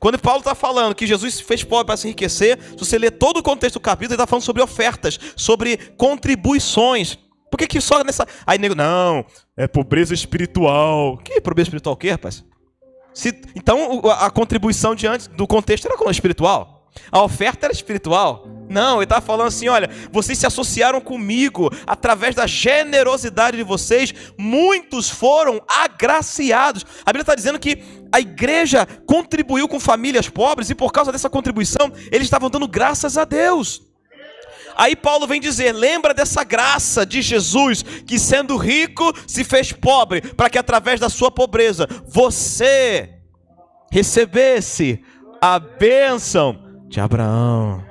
Quando Paulo está falando que Jesus fez pobre para se enriquecer, se você ler todo o contexto do capítulo, ele está falando sobre ofertas, sobre contribuições. Por que, que só nessa. Aí nego, não, é pobreza espiritual. Que pobreza espiritual o quê, rapaz? Se, então a contribuição diante do contexto era espiritual. A oferta era espiritual. Não, ele estava falando assim: olha, vocês se associaram comigo através da generosidade de vocês, muitos foram agraciados. A Bíblia está dizendo que a igreja contribuiu com famílias pobres e por causa dessa contribuição eles estavam dando graças a Deus. Aí Paulo vem dizer: lembra dessa graça de Jesus, que sendo rico se fez pobre, para que através da sua pobreza você recebesse a bênção de Abraão.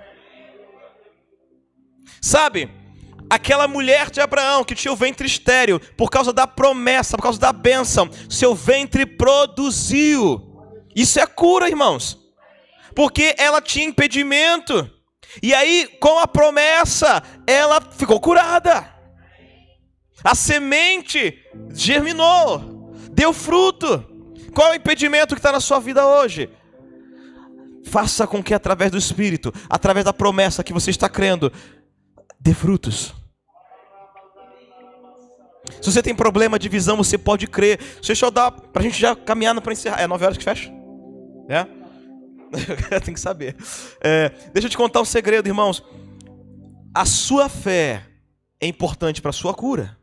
Sabe, aquela mulher de Abraão que tinha o ventre estéreo, por causa da promessa, por causa da bênção, seu ventre produziu. Isso é cura, irmãos, porque ela tinha impedimento. E aí, com a promessa, ela ficou curada. A semente germinou, deu fruto. Qual é o impedimento que está na sua vida hoje? Faça com que, através do Espírito, através da promessa que você está crendo, dê frutos. Se você tem problema de visão, você pode crer. Deixa eu dar, para a gente já caminhando para encerrar. É nove horas que fecha? É? Tem que saber. É, deixa eu te contar um segredo, irmãos. A sua fé é importante para a sua cura.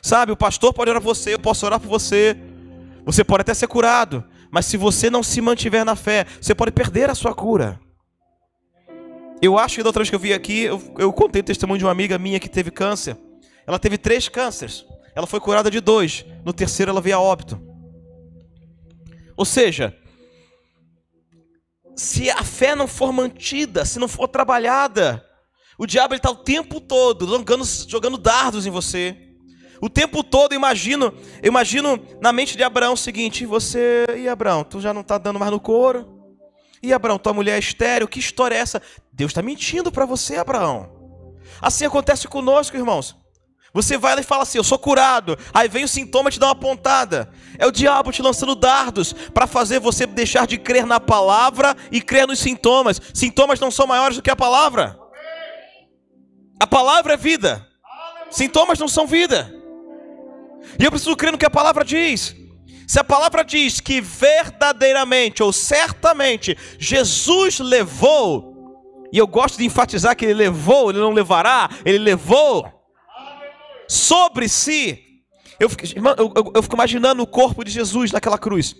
Sabe, o pastor pode orar por você, eu posso orar por você. Você pode até ser curado, mas se você não se mantiver na fé, você pode perder a sua cura. Eu acho que da outra vez que eu vi aqui, eu, eu contei o testemunho de uma amiga minha que teve câncer. Ela teve três cânceres. Ela foi curada de dois. No terceiro, ela veio a óbito. Ou seja, se a fé não for mantida, se não for trabalhada, o diabo está o tempo todo jogando, jogando dardos em você. O tempo todo, imagino, imagino na mente de Abraão o seguinte: você, e Abraão, tu já não está dando mais no couro? E Abraão, tua mulher é estéreo, que história é essa? Deus está mentindo para você, Abraão. Assim acontece conosco, irmãos. Você vai lá e fala assim: Eu sou curado. Aí vem o sintoma e te dá uma pontada. É o diabo te lançando dardos para fazer você deixar de crer na palavra e crer nos sintomas. Sintomas não são maiores do que a palavra. A palavra é vida. Sintomas não são vida. E eu preciso crer no que a palavra diz. Se a palavra diz que verdadeiramente ou certamente Jesus levou, e eu gosto de enfatizar que ele levou, ele não levará, ele levou sobre si. Eu fico, eu, eu, eu fico imaginando o corpo de Jesus naquela cruz.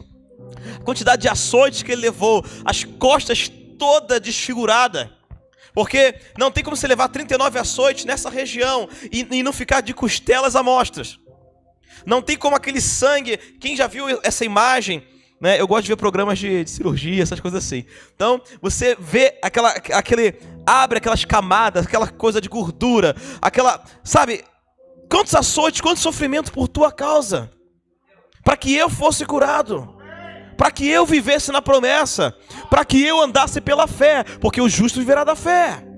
A quantidade de açoites que ele levou, as costas toda desfigurada. Porque não tem como você levar 39 açoites nessa região e, e não ficar de costelas amostras. Não tem como aquele sangue. Quem já viu essa imagem? Né? Eu gosto de ver programas de, de, cirurgia, essas coisas assim. Então, você vê aquela, aquele. Abre aquelas camadas, aquela coisa de gordura, aquela. Sabe? Quantos açoites, quanto sofrimento por tua causa. Para que eu fosse curado. Para que eu vivesse na promessa. Para que eu andasse pela fé. Porque o justo viverá da fé.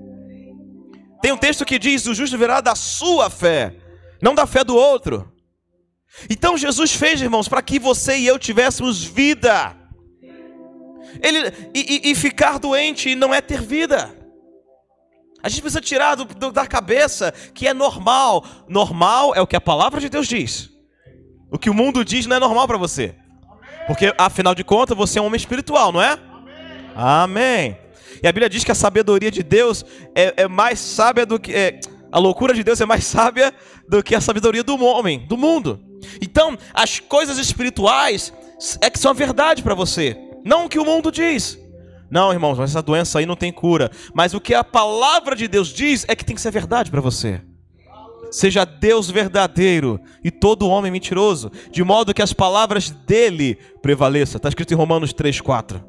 Tem um texto que diz: o justo viverá da sua fé, não da fé do outro. Então Jesus fez, irmãos, para que você e eu tivéssemos vida. Ele, e, e, e, ficar doente não é ter vida. A gente precisa tirar do, do, da cabeça que é normal. Normal é o que a palavra de Deus diz. O que o mundo diz não é normal para você. Porque, afinal de contas, você é um homem espiritual, não é? Amém. E a Bíblia diz que a sabedoria de Deus é, é mais sábia do que. É, a loucura de Deus é mais sábia do que a sabedoria do homem, do mundo. Então, as coisas espirituais é que são a verdade para você, não o que o mundo diz. Não, irmãos, mas essa doença aí não tem cura. Mas o que a palavra de Deus diz é que tem que ser verdade para você. Seja Deus verdadeiro e todo homem mentiroso, de modo que as palavras dele prevaleçam. Está escrito em Romanos 3,4.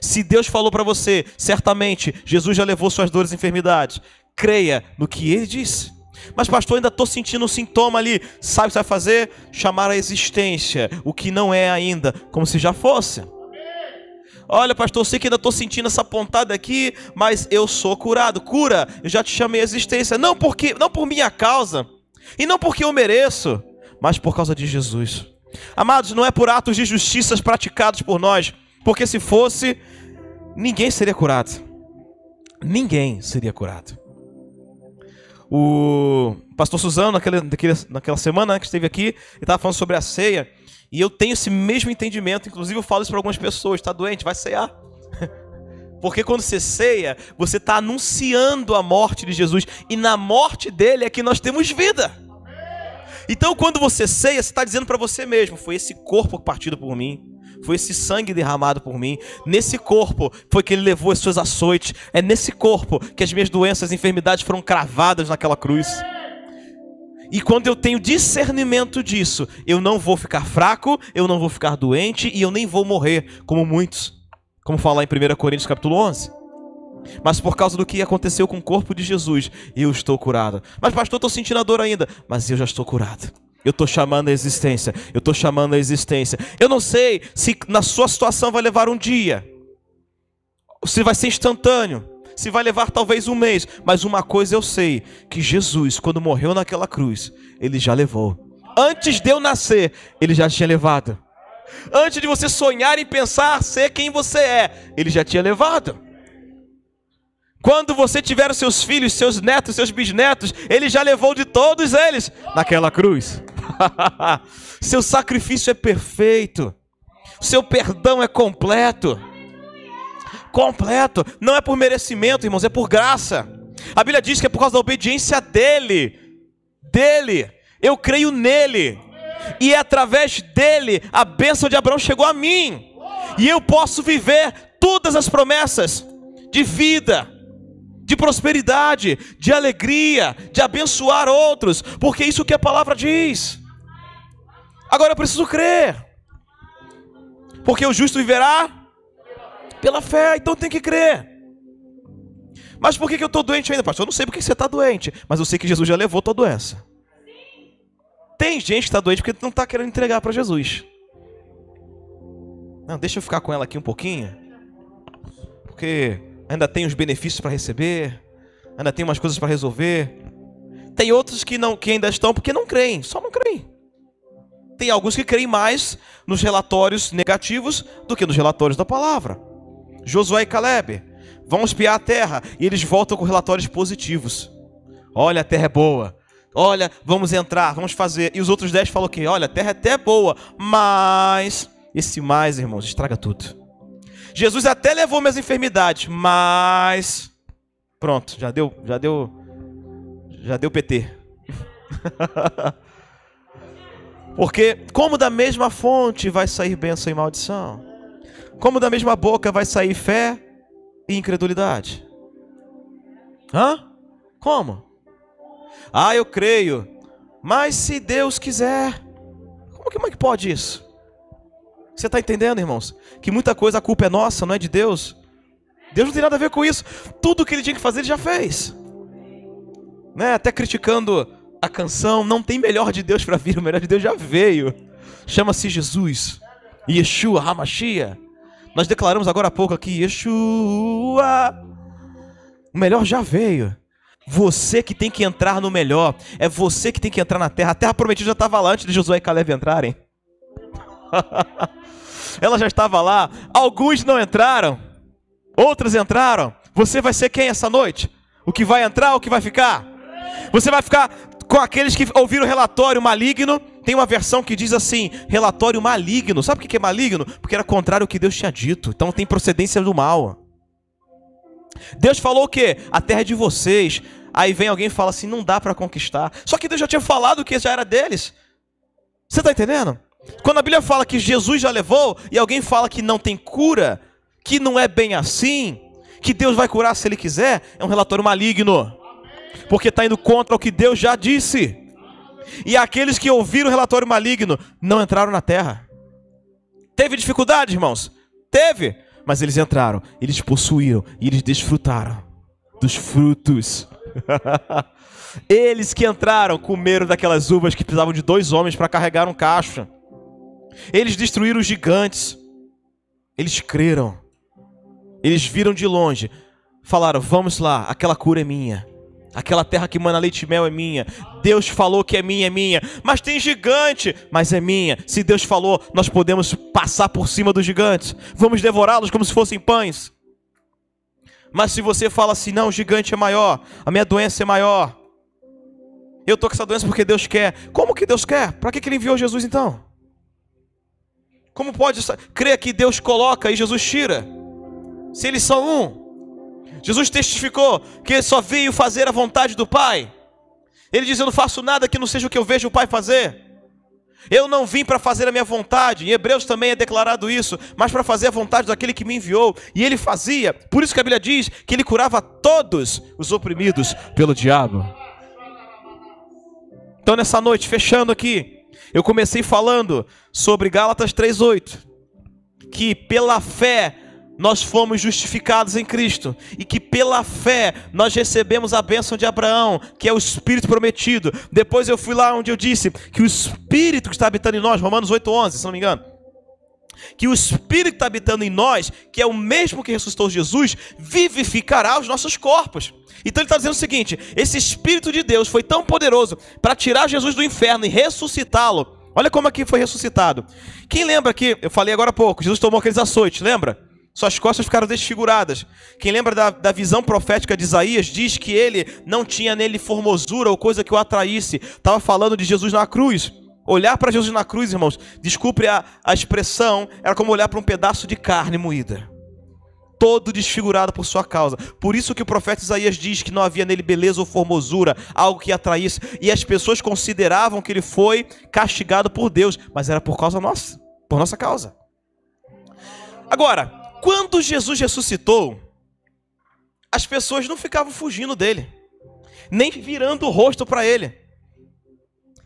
Se Deus falou para você, certamente Jesus já levou suas dores e enfermidades. Creia no que ele disse. Mas, pastor, ainda estou sentindo um sintoma ali. Sabe o que você vai fazer? Chamar a existência, o que não é ainda, como se já fosse. Olha, pastor, eu sei que ainda estou sentindo essa pontada aqui, mas eu sou curado. Cura, eu já te chamei a existência. Não porque, não por minha causa, e não porque eu mereço, mas por causa de Jesus. Amados, não é por atos de justiça praticados por nós, porque se fosse, ninguém seria curado. Ninguém seria curado. O pastor Suzano, naquele, naquela semana né, que esteve aqui, ele estava falando sobre a ceia. E eu tenho esse mesmo entendimento, inclusive eu falo isso para algumas pessoas: está doente, vai cear. Porque quando você ceia, você está anunciando a morte de Jesus. E na morte dele é que nós temos vida. Então, quando você ceia, você está dizendo para você mesmo: foi esse corpo partido por mim, foi esse sangue derramado por mim. Nesse corpo foi que ele levou as suas açoites. É nesse corpo que as minhas doenças e enfermidades foram cravadas naquela cruz. E quando eu tenho discernimento disso, eu não vou ficar fraco, eu não vou ficar doente e eu nem vou morrer, como muitos. Como fala em 1 Coríntios capítulo 11. Mas por causa do que aconteceu com o corpo de Jesus, eu estou curado. Mas pastor, estou sentindo a dor ainda. Mas eu já estou curado. Eu estou chamando a existência. Eu estou chamando a existência. Eu não sei se na sua situação vai levar um dia. Se vai ser instantâneo. Se vai levar talvez um mês. Mas uma coisa eu sei: que Jesus, quando morreu naquela cruz, ele já levou. Antes de eu nascer, ele já tinha levado. Antes de você sonhar em pensar ser quem você é, ele já tinha levado. Quando você tiver os seus filhos, seus netos, seus bisnetos, ele já levou de todos eles naquela cruz. seu sacrifício é perfeito. Seu perdão é completo. Completo. Não é por merecimento, irmãos, é por graça. A Bíblia diz que é por causa da obediência dele. Dele. Eu creio nele. E é através dele a bênção de Abraão chegou a mim. E eu posso viver todas as promessas de vida de prosperidade, de alegria, de abençoar outros, porque é isso que a palavra diz. Agora eu preciso crer, porque o justo viverá pela fé, então tem que crer. Mas por que, eu estou doente ainda, pastor? Eu não sei porque você está doente, mas eu sei que Jesus já levou tua doença. Tem gente que está doente porque não está querendo entregar para Jesus. Não, deixa eu ficar com ela aqui um pouquinho, porque ainda tem os benefícios para receber, ainda tem umas coisas para resolver. Tem outros que não que ainda estão porque não creem, só não creem. Tem alguns que creem mais nos relatórios negativos do que nos relatórios da palavra. Josué e Caleb vão espiar a terra e eles voltam com relatórios positivos. Olha, a terra é boa. Olha, vamos entrar, vamos fazer. E os outros dez falam que, olha, a terra é até boa, mas esse mais, irmãos, estraga tudo. Jesus até levou minhas enfermidades, mas pronto, já deu, já deu, já deu PT. Porque como da mesma fonte vai sair bênção e maldição? Como da mesma boca vai sair fé e incredulidade? Hã? Como? Ah, eu creio. Mas se Deus quiser, como que, como é que pode isso? Você está entendendo, irmãos? Que muita coisa a culpa é nossa, não é de Deus. Deus não tem nada a ver com isso. Tudo que ele tinha que fazer, ele já fez. Né? Até criticando a canção, não tem melhor de Deus para vir, o melhor de Deus já veio. Chama-se Jesus. Yeshua, Hamashia. Nós declaramos agora há pouco aqui, Yeshua. O melhor já veio. Você que tem que entrar no melhor. É você que tem que entrar na terra. A terra prometida já estava lá antes de Josué e Caleb entrarem. Ela já estava lá. Alguns não entraram. Outros entraram. Você vai ser quem essa noite? O que vai entrar ou o que vai ficar? Você vai ficar com aqueles que ouviram o relatório maligno. Tem uma versão que diz assim: relatório maligno. Sabe o que é maligno? Porque era contrário ao que Deus tinha dito. Então tem procedência do mal. Deus falou o quê? A terra é de vocês. Aí vem alguém e fala assim: não dá para conquistar. Só que Deus já tinha falado que já era deles. Você está entendendo? Quando a Bíblia fala que Jesus já levou e alguém fala que não tem cura, que não é bem assim, que Deus vai curar se Ele quiser, é um relatório maligno, porque está indo contra o que Deus já disse. E aqueles que ouviram o relatório maligno não entraram na terra. Teve dificuldade, irmãos? Teve, mas eles entraram, eles possuíram e eles desfrutaram dos frutos. eles que entraram comeram daquelas uvas que precisavam de dois homens para carregar um cacho. Eles destruíram os gigantes. Eles creram. Eles viram de longe. Falaram: Vamos lá, aquela cura é minha. Aquela terra que mana leite e mel é minha. Deus falou que é minha, é minha. Mas tem gigante, mas é minha. Se Deus falou, nós podemos passar por cima dos gigantes. Vamos devorá-los como se fossem pães. Mas se você fala assim, não, o gigante é maior, a minha doença é maior. Eu estou com essa doença porque Deus quer. Como que Deus quer? Para que, que ele enviou Jesus então? Como pode crer que Deus coloca e Jesus tira? Se eles são um. Jesus testificou que ele só veio fazer a vontade do Pai. Ele diz: Eu não faço nada que não seja o que eu vejo o Pai fazer. Eu não vim para fazer a minha vontade, em Hebreus também é declarado isso, mas para fazer a vontade daquele que me enviou, e ele fazia, por isso que a Bíblia diz que ele curava todos os oprimidos pelo diabo. Então, nessa noite, fechando aqui, eu comecei falando sobre Gálatas 3,8, que pela fé nós fomos justificados em Cristo e que pela fé nós recebemos a bênção de Abraão, que é o Espírito prometido. Depois eu fui lá onde eu disse que o Espírito que está habitando em nós, Romanos 8:11, se não me engano, que o Espírito está habitando em nós, que é o mesmo que ressuscitou Jesus, vivificará os nossos corpos. Então ele está dizendo o seguinte: esse Espírito de Deus foi tão poderoso para tirar Jesus do inferno e ressuscitá-lo. Olha como aqui foi ressuscitado. Quem lembra que, eu falei agora há pouco, Jesus tomou aqueles açoites, lembra? Suas costas ficaram desfiguradas. Quem lembra da, da visão profética de Isaías diz que ele não tinha nele formosura ou coisa que o atraísse. Estava falando de Jesus na cruz. Olhar para Jesus na cruz, irmãos, desculpe a, a expressão, era como olhar para um pedaço de carne moída. Todo desfigurado por sua causa. Por isso que o profeta Isaías diz que não havia nele beleza ou formosura, algo que atraísse. E as pessoas consideravam que ele foi castigado por Deus, mas era por causa nossa, por nossa causa. Agora, quando Jesus ressuscitou, as pessoas não ficavam fugindo dele, nem virando o rosto para ele.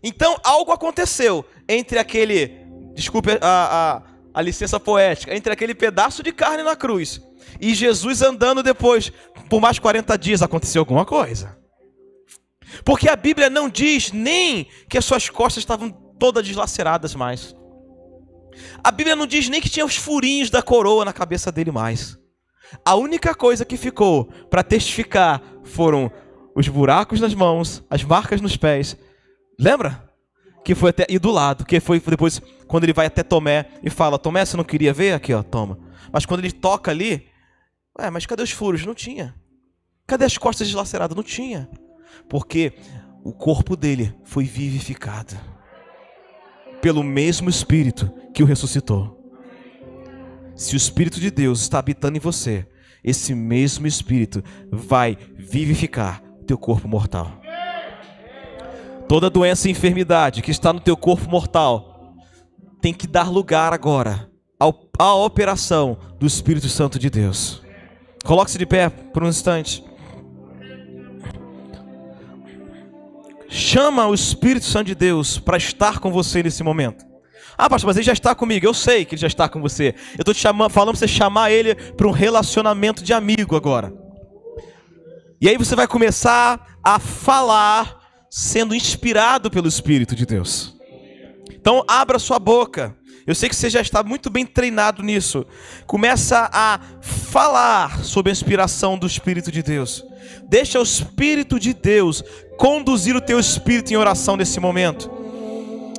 Então algo aconteceu entre aquele, desculpe a, a, a, licença poética, entre aquele pedaço de carne na cruz e Jesus andando depois por mais 40 dias aconteceu alguma coisa. Porque a Bíblia não diz nem que as suas costas estavam todas deslaceradas mais. A Bíblia não diz nem que tinha os furinhos da coroa na cabeça dele mais. A única coisa que ficou para testificar foram os buracos nas mãos, as marcas nos pés. Lembra? Que foi até e do lado, que foi depois quando ele vai até Tomé e fala: "Tomé, você não queria ver aqui, ó, toma". Mas quando ele toca ali, ué, mas cadê os furos? Não tinha. Cadê as costas deslaceradas? Não tinha. Porque o corpo dele foi vivificado pelo mesmo Espírito que o ressuscitou. Se o Espírito de Deus está habitando em você, esse mesmo Espírito vai vivificar teu corpo mortal. Toda doença e enfermidade que está no teu corpo mortal tem que dar lugar agora à operação do Espírito Santo de Deus. Coloque-se de pé por um instante. Chama o Espírito Santo de Deus para estar com você nesse momento. Ah, pastor, mas ele já está comigo. Eu sei que ele já está com você. Eu estou te chamando, falando para você chamar ele para um relacionamento de amigo agora. E aí você vai começar a falar sendo inspirado pelo Espírito de Deus. Então abra sua boca. Eu sei que você já está muito bem treinado nisso. Começa a falar sobre a inspiração do Espírito de Deus. Deixa o Espírito de Deus conduzir o teu espírito em oração nesse momento.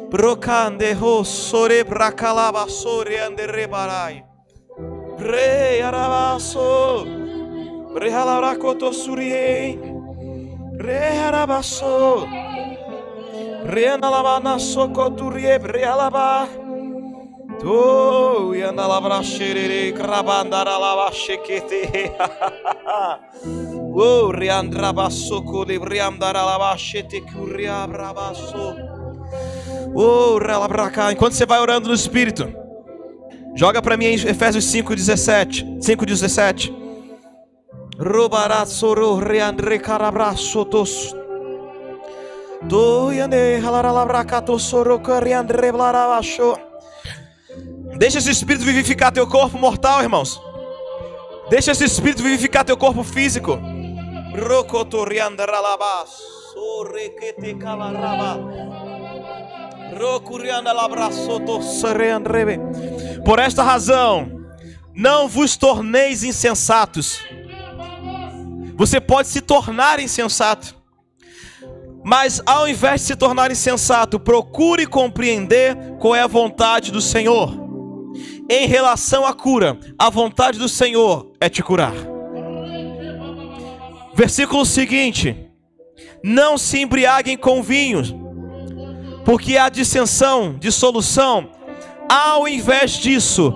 Brocande sore bracalaba sore anderebarai. Reharabasso. Renalabana socoturie brealaba. Tu yanalabra xerere crabandara lava xequete. O reandrabasso colebriandara lava xete curiabrabasso. O relabracá. Enquanto você vai orando no Espírito, joga para mim Efésios 5, 17. 5, 17. Rubarazuru reandre carabraçotos. Doiane halaralabracato soroca reandre blarabasho. Deixa esse espírito vivificar teu corpo mortal, irmãos. Deixa esse espírito vivificar teu corpo físico. Rokoto reandralabas. Sorequete calarabas. Por esta razão, não vos torneis insensatos você pode se tornar insensato. Mas ao invés de se tornar insensato, procure compreender qual é a vontade do Senhor. Em relação à cura, a vontade do Senhor é te curar. Versículo seguinte: Não se embriaguem com vinho, porque há dissensão, dissolução. Ao invés disso,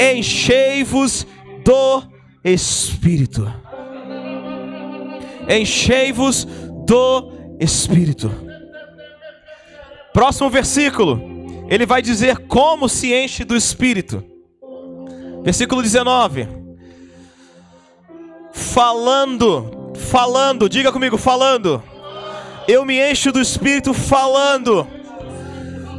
enchei-vos do Espírito. Enchei-vos do Espírito. Próximo versículo, ele vai dizer como se enche do Espírito. Versículo 19. Falando, falando, diga comigo, falando. Eu me encho do Espírito falando,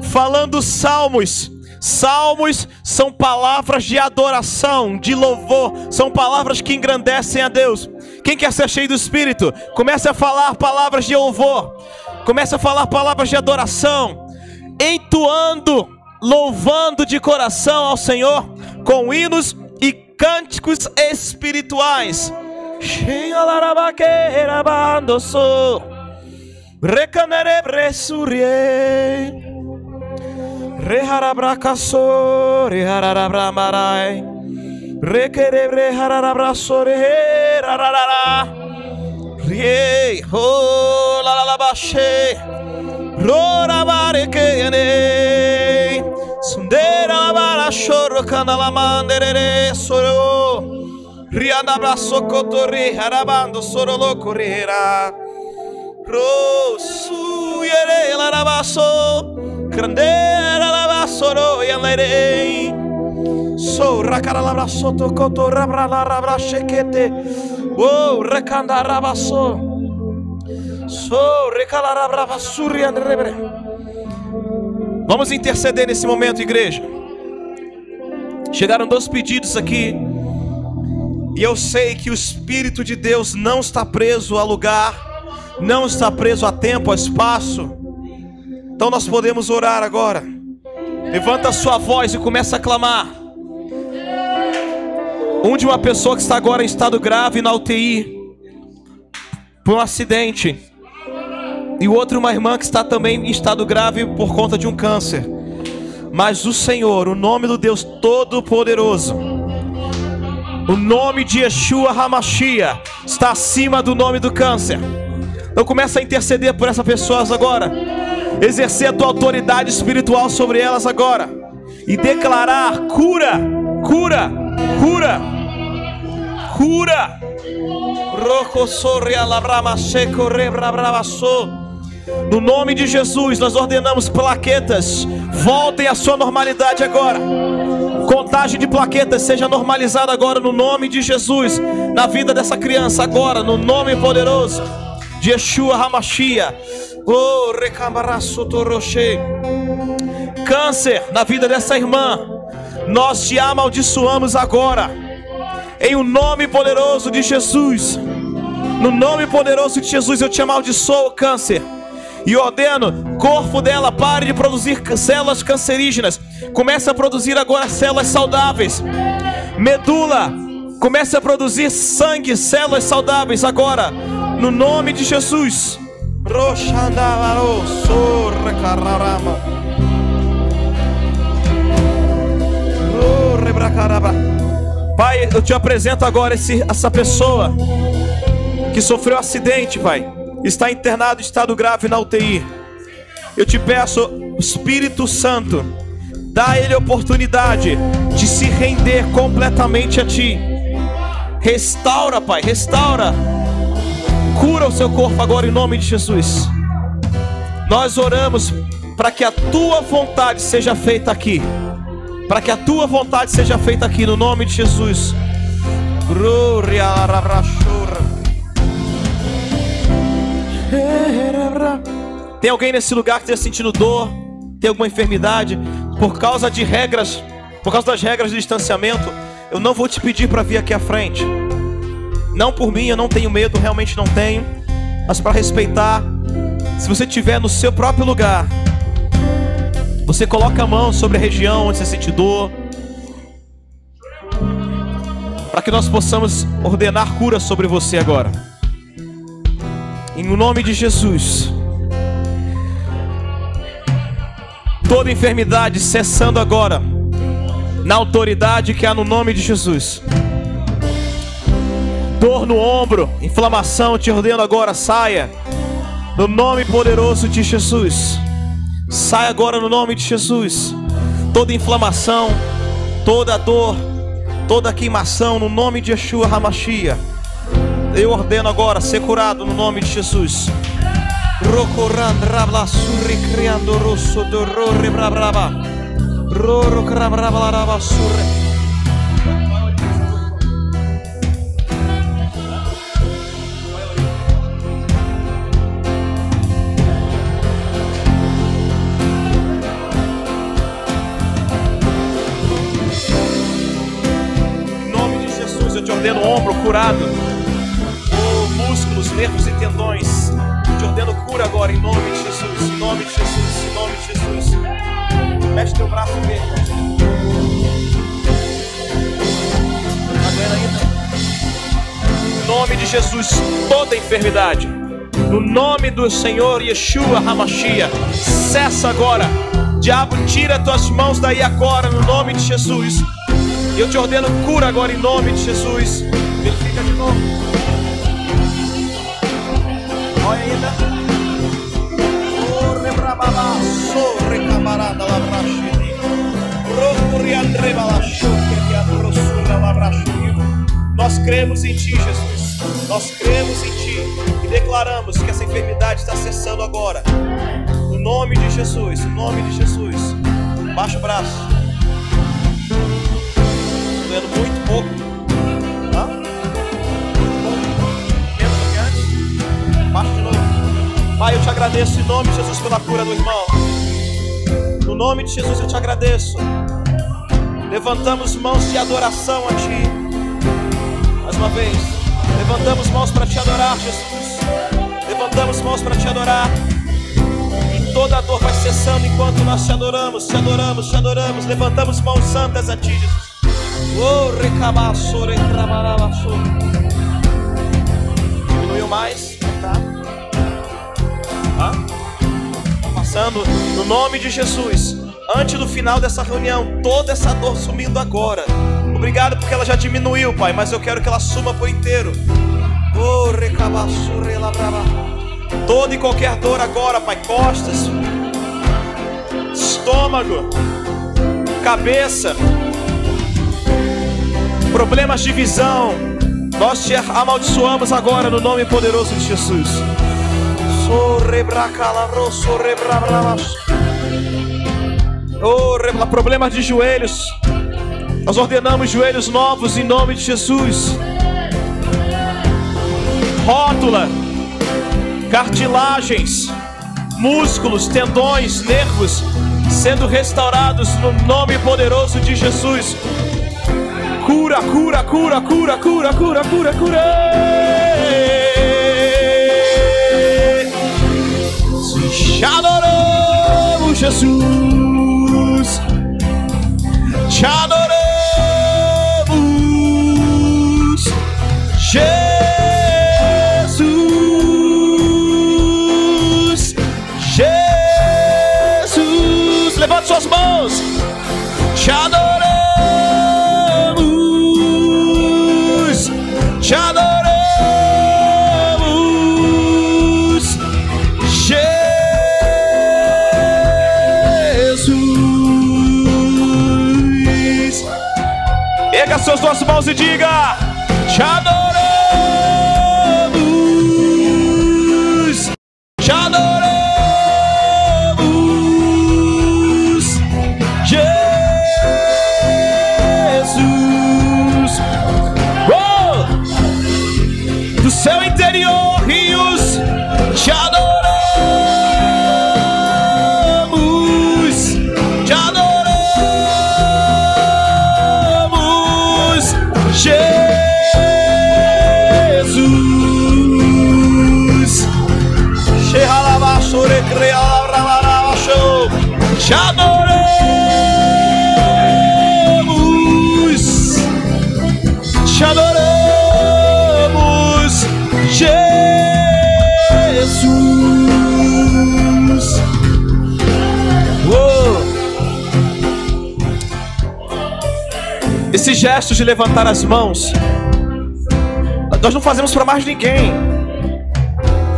falando salmos. Salmos são palavras de adoração, de louvor, são palavras que engrandecem a Deus. Quem quer ser cheio do Espírito, comece a falar palavras de louvor, comece a falar palavras de adoração, entoando, louvando de coração ao Senhor com hinos e cânticos espirituais. Recanere bresurie Reharabracaso Reharabrambarai Requerebre hararabrasore Rararara Rie Ho la la la bashe Rora barekeyane Sundera bara shoro kanala manderere soro. Rianda braso kotori harabando soro lo correra Rosu yere la rabaso Grandera la basoro yalerei So rakara la braso to koto rabra la rabra shekete Oh rekanda rabaso So rekala rabra basuri andrebre Vamos interceder nesse momento, igreja. Chegaram dois pedidos aqui. E eu sei que o Espírito de Deus não está preso a lugar, não está preso a tempo, a espaço. Então nós podemos orar agora. Levanta a sua voz e começa a clamar. Um de uma pessoa que está agora em estado grave na UTI por um acidente. E o outro uma irmã que está também em estado grave por conta de um câncer. Mas o Senhor, o nome do Deus Todo-Poderoso, o nome de Yeshua Hamashia está acima do nome do câncer. Então começa a interceder por essas pessoas agora. Exercer a tua autoridade espiritual sobre elas agora. E declarar cura, cura, cura, cura. No nome de Jesus, nós ordenamos plaquetas, voltem à sua normalidade agora. Contagem de plaquetas seja normalizada agora no nome de Jesus, na vida dessa criança agora, no nome poderoso de Yeshua Hamashia. Oh. Câncer na vida dessa irmã, nós te amaldiçoamos agora, em o nome poderoso de Jesus. No nome poderoso de Jesus, eu te amaldiçoo, câncer. E ordeno, corpo dela, pare de produzir células cancerígenas. Comece a produzir agora células saudáveis. Medula, comece a produzir sangue, células saudáveis agora. No nome de Jesus. Pai, eu te apresento agora esse, essa pessoa que sofreu um acidente, Pai, está internado em estado grave na UTI. Eu te peço, Espírito Santo, dá a ele a oportunidade de se render completamente a Ti. Restaura, Pai, restaura. Cura o seu corpo agora em nome de Jesus. Nós oramos para que a Tua vontade seja feita aqui. Para que a Tua vontade seja feita aqui no nome de Jesus. Tem alguém nesse lugar que esteja sentindo dor, tem alguma enfermidade, por causa de regras, por causa das regras de distanciamento, eu não vou te pedir para vir aqui à frente. Não por mim, eu não tenho medo, realmente não tenho, mas para respeitar, se você estiver no seu próprio lugar, você coloca a mão sobre a região onde você sente dor, para que nós possamos ordenar cura sobre você agora. Em nome de Jesus. Toda enfermidade cessando agora. Na autoridade que há no nome de Jesus. Dor no ombro, inflamação, te ordeno agora, saia. No nome poderoso de Jesus. Saia agora no nome de Jesus. Toda inflamação, toda dor, toda queimação no nome de Yeshua Hamashia. Eu ordeno agora ser curado no nome de Jesus. Criando do brabraba. Roro surre. Curado. Oh, músculos, nervos e tendões. Te ordeno cura agora em nome de Jesus. Em nome de Jesus. Em nome de Jesus. Mexe teu braço verde. Tá ainda? Em nome de Jesus, toda enfermidade. No nome do Senhor Yeshua Hamashia, cessa agora. Diabo, tira tuas mãos daí agora, no nome de Jesus. Eu te ordeno cura agora em nome de Jesus. Olha ainda. Oh, rebrababa, sorre, camarada, labrachini. Procure andre balachoque, que atrossura, labrachini. Nós cremos em Ti, Jesus. Nós cremos em Ti e declaramos que essa enfermidade está cessando agora. No nome de Jesus, no nome de Jesus. Baixa o braço. Doendo muito pouco. Pai, eu te agradeço em nome de Jesus pela cura do irmão. No nome de Jesus eu te agradeço. Levantamos mãos de adoração a Ti. Mais uma vez. Levantamos mãos para te adorar, Jesus. Levantamos mãos para te adorar. E toda a dor vai cessando enquanto nós te adoramos, te adoramos, te adoramos. Levantamos mãos santas a Ti, Jesus. Oh. Diminuiu mais? Tá? No nome de Jesus. Antes do final dessa reunião, toda essa dor sumindo agora. Obrigado porque ela já diminuiu, Pai, mas eu quero que ela suma por inteiro. Toda e qualquer dor agora, Pai, costas, estômago, cabeça, problemas de visão, nós te amaldiçoamos agora no nome poderoso de Jesus. Oh, problemas de joelhos, nós ordenamos joelhos novos em nome de Jesus. Rótula, cartilagens, músculos, tendões, nervos sendo restaurados no nome poderoso de Jesus. Cura, cura, cura, cura, cura, cura, cura, cura. Jesus. Te adoramos, Jesus. Jesus. Levante suas mãos. Te adoramos, suas mãos e diga: Te adoramos, Adoramos, te adoramos, Jesus. Oh. Esse gesto de levantar as mãos, nós não fazemos para mais ninguém.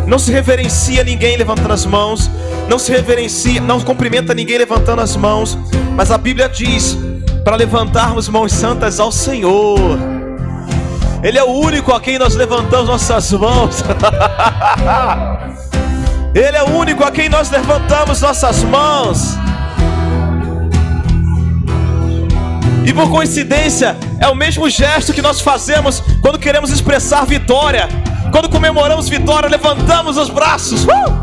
Não se reverencia ninguém levantando as mãos. Não se reverencia, não cumprimenta ninguém levantando as mãos. Mas a Bíblia diz para levantarmos mãos santas ao Senhor. Ele é o único a quem nós levantamos nossas mãos. Ele é o único a quem nós levantamos nossas mãos. E por coincidência, é o mesmo gesto que nós fazemos quando queremos expressar vitória. Quando comemoramos vitória, levantamos os braços. Uh!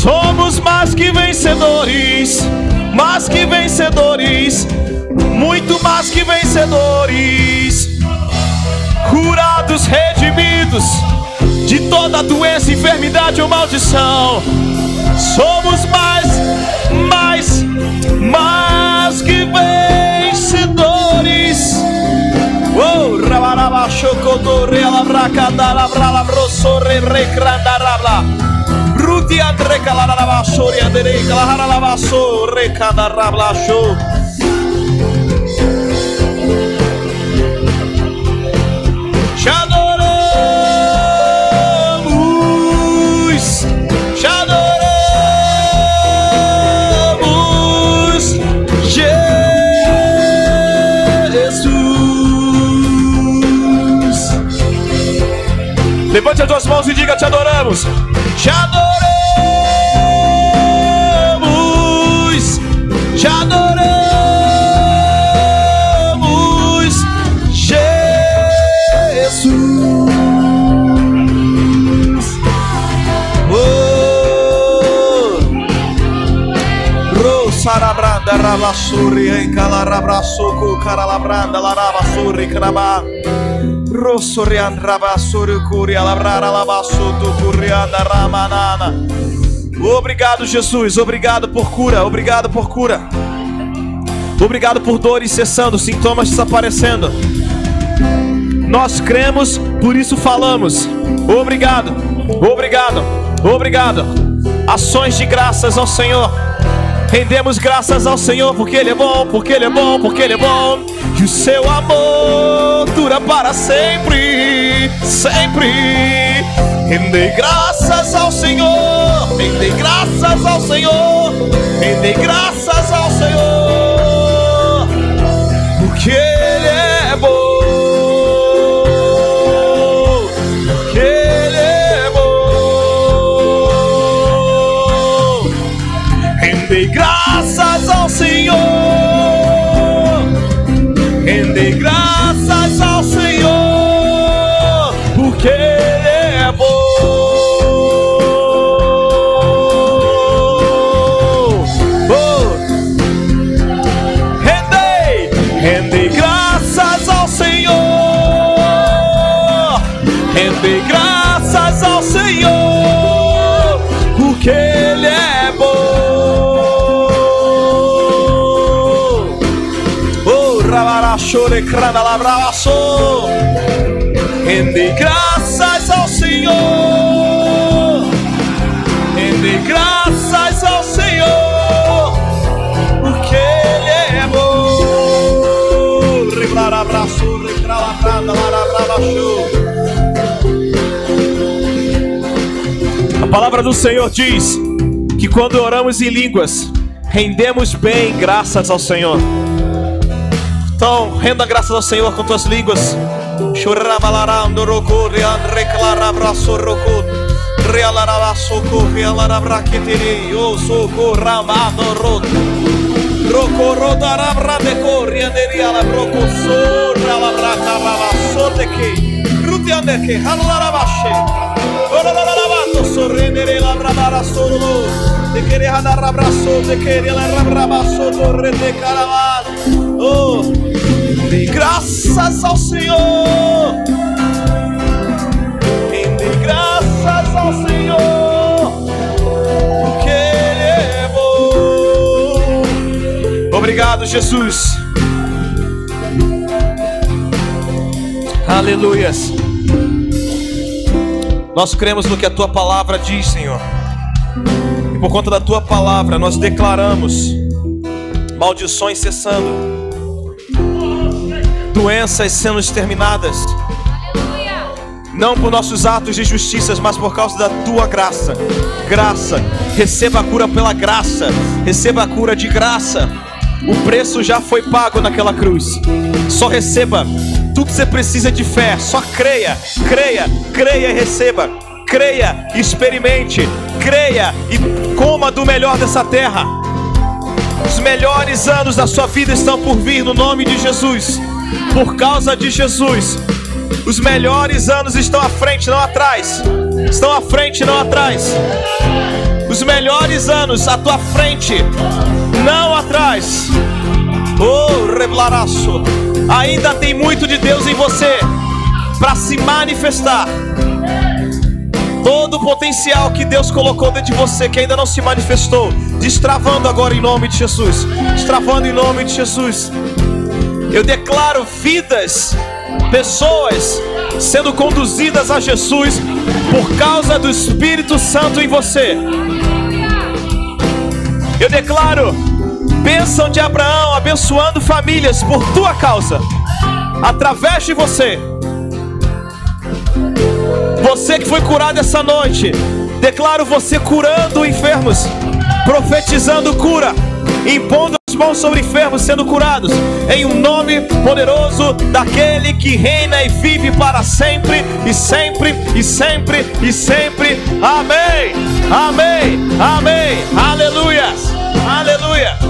Somos mais que vencedores, mais que vencedores, muito mais que vencedores. Curados, redimidos de toda doença, enfermidade ou maldição. Somos mais, mais, mais que vencedores. Oh, rabaraba chocodo realabra cadala brala brosore recrandarabla. Ruti andre calaraba sori andere calaraba so recadarabla show. Chadoramos, chadoramos, Jesus. Levante as duas mãos e diga: Te adoramos, te adoramos, Rabasuri em Calarabraçoco, Caralabranda, Larabasuri, Crabá. Rosorian Rabasuri, Curia, Labrara, Labassuto, Curianda, Ramanana. Obrigado, Jesus. Obrigado por cura. Obrigado por cura. Obrigado por dores cessando, sintomas desaparecendo. Nós cremos, por isso falamos. Obrigado, obrigado, obrigado. Ações de graças ao Senhor. Rendemos graças ao Senhor porque Ele é bom, porque Ele é bom, porque Ele é bom. E o seu amor dura para sempre, sempre. Rendei graças ao Senhor, rendei graças ao Senhor, rendei graças ao Senhor, porque rabarachore, crandalabraço. Rendei graças ao Senhor. Rendei graças ao Senhor, porque Ele é bom. Reblarabraço, recralabranda, larabrabaxo. A palavra do Senhor diz que quando oramos em línguas, rendemos bem graças ao Senhor. Então, renda graças ao Senhor com tuas línguas. De querer hadarabraço, de querer la rabrabaço, torre de caravan. Oh, graças ao Senhor. Rende graças ao Senhor. Porque Ele é bom. Obrigado, Jesus. Aleluias. Nós cremos no que a tua palavra diz, Senhor. E por conta da tua palavra, nós declaramos maldições cessando doenças sendo exterminadas, não por nossos atos de justiça, mas por causa da tua graça. Graça, receba a cura pela graça, receba a cura de graça. O preço já foi pago naquela cruz. Só receba. Tudo que você precisa de fé. Só creia, creia, creia e receba. Creia, experimente, creia e coma do melhor dessa terra. Os melhores anos da sua vida estão por vir no nome de Jesus. Por causa de Jesus. Os melhores anos estão à frente, não atrás. Estão à frente, não atrás. Os melhores anos à tua frente, não atrás. Oh, reblaraço. Ainda tem muito de Deus em você para se manifestar. Todo o potencial que Deus colocou dentro de você, que ainda não se manifestou, destravando agora em nome de Jesus. Destravando em nome de Jesus. Eu declaro vidas, pessoas sendo conduzidas a Jesus por causa do Espírito Santo em você. Eu declaro bênção de Abraão abençoando famílias por tua causa, através de você. Você que foi curado essa noite, declaro você curando enfermos, profetizando cura, impondo mãos sobre enfermos sendo curados, em um nome poderoso daquele que reina e vive para sempre, e sempre, e sempre, e sempre. Amém, amém, amém, aleluia, aleluia.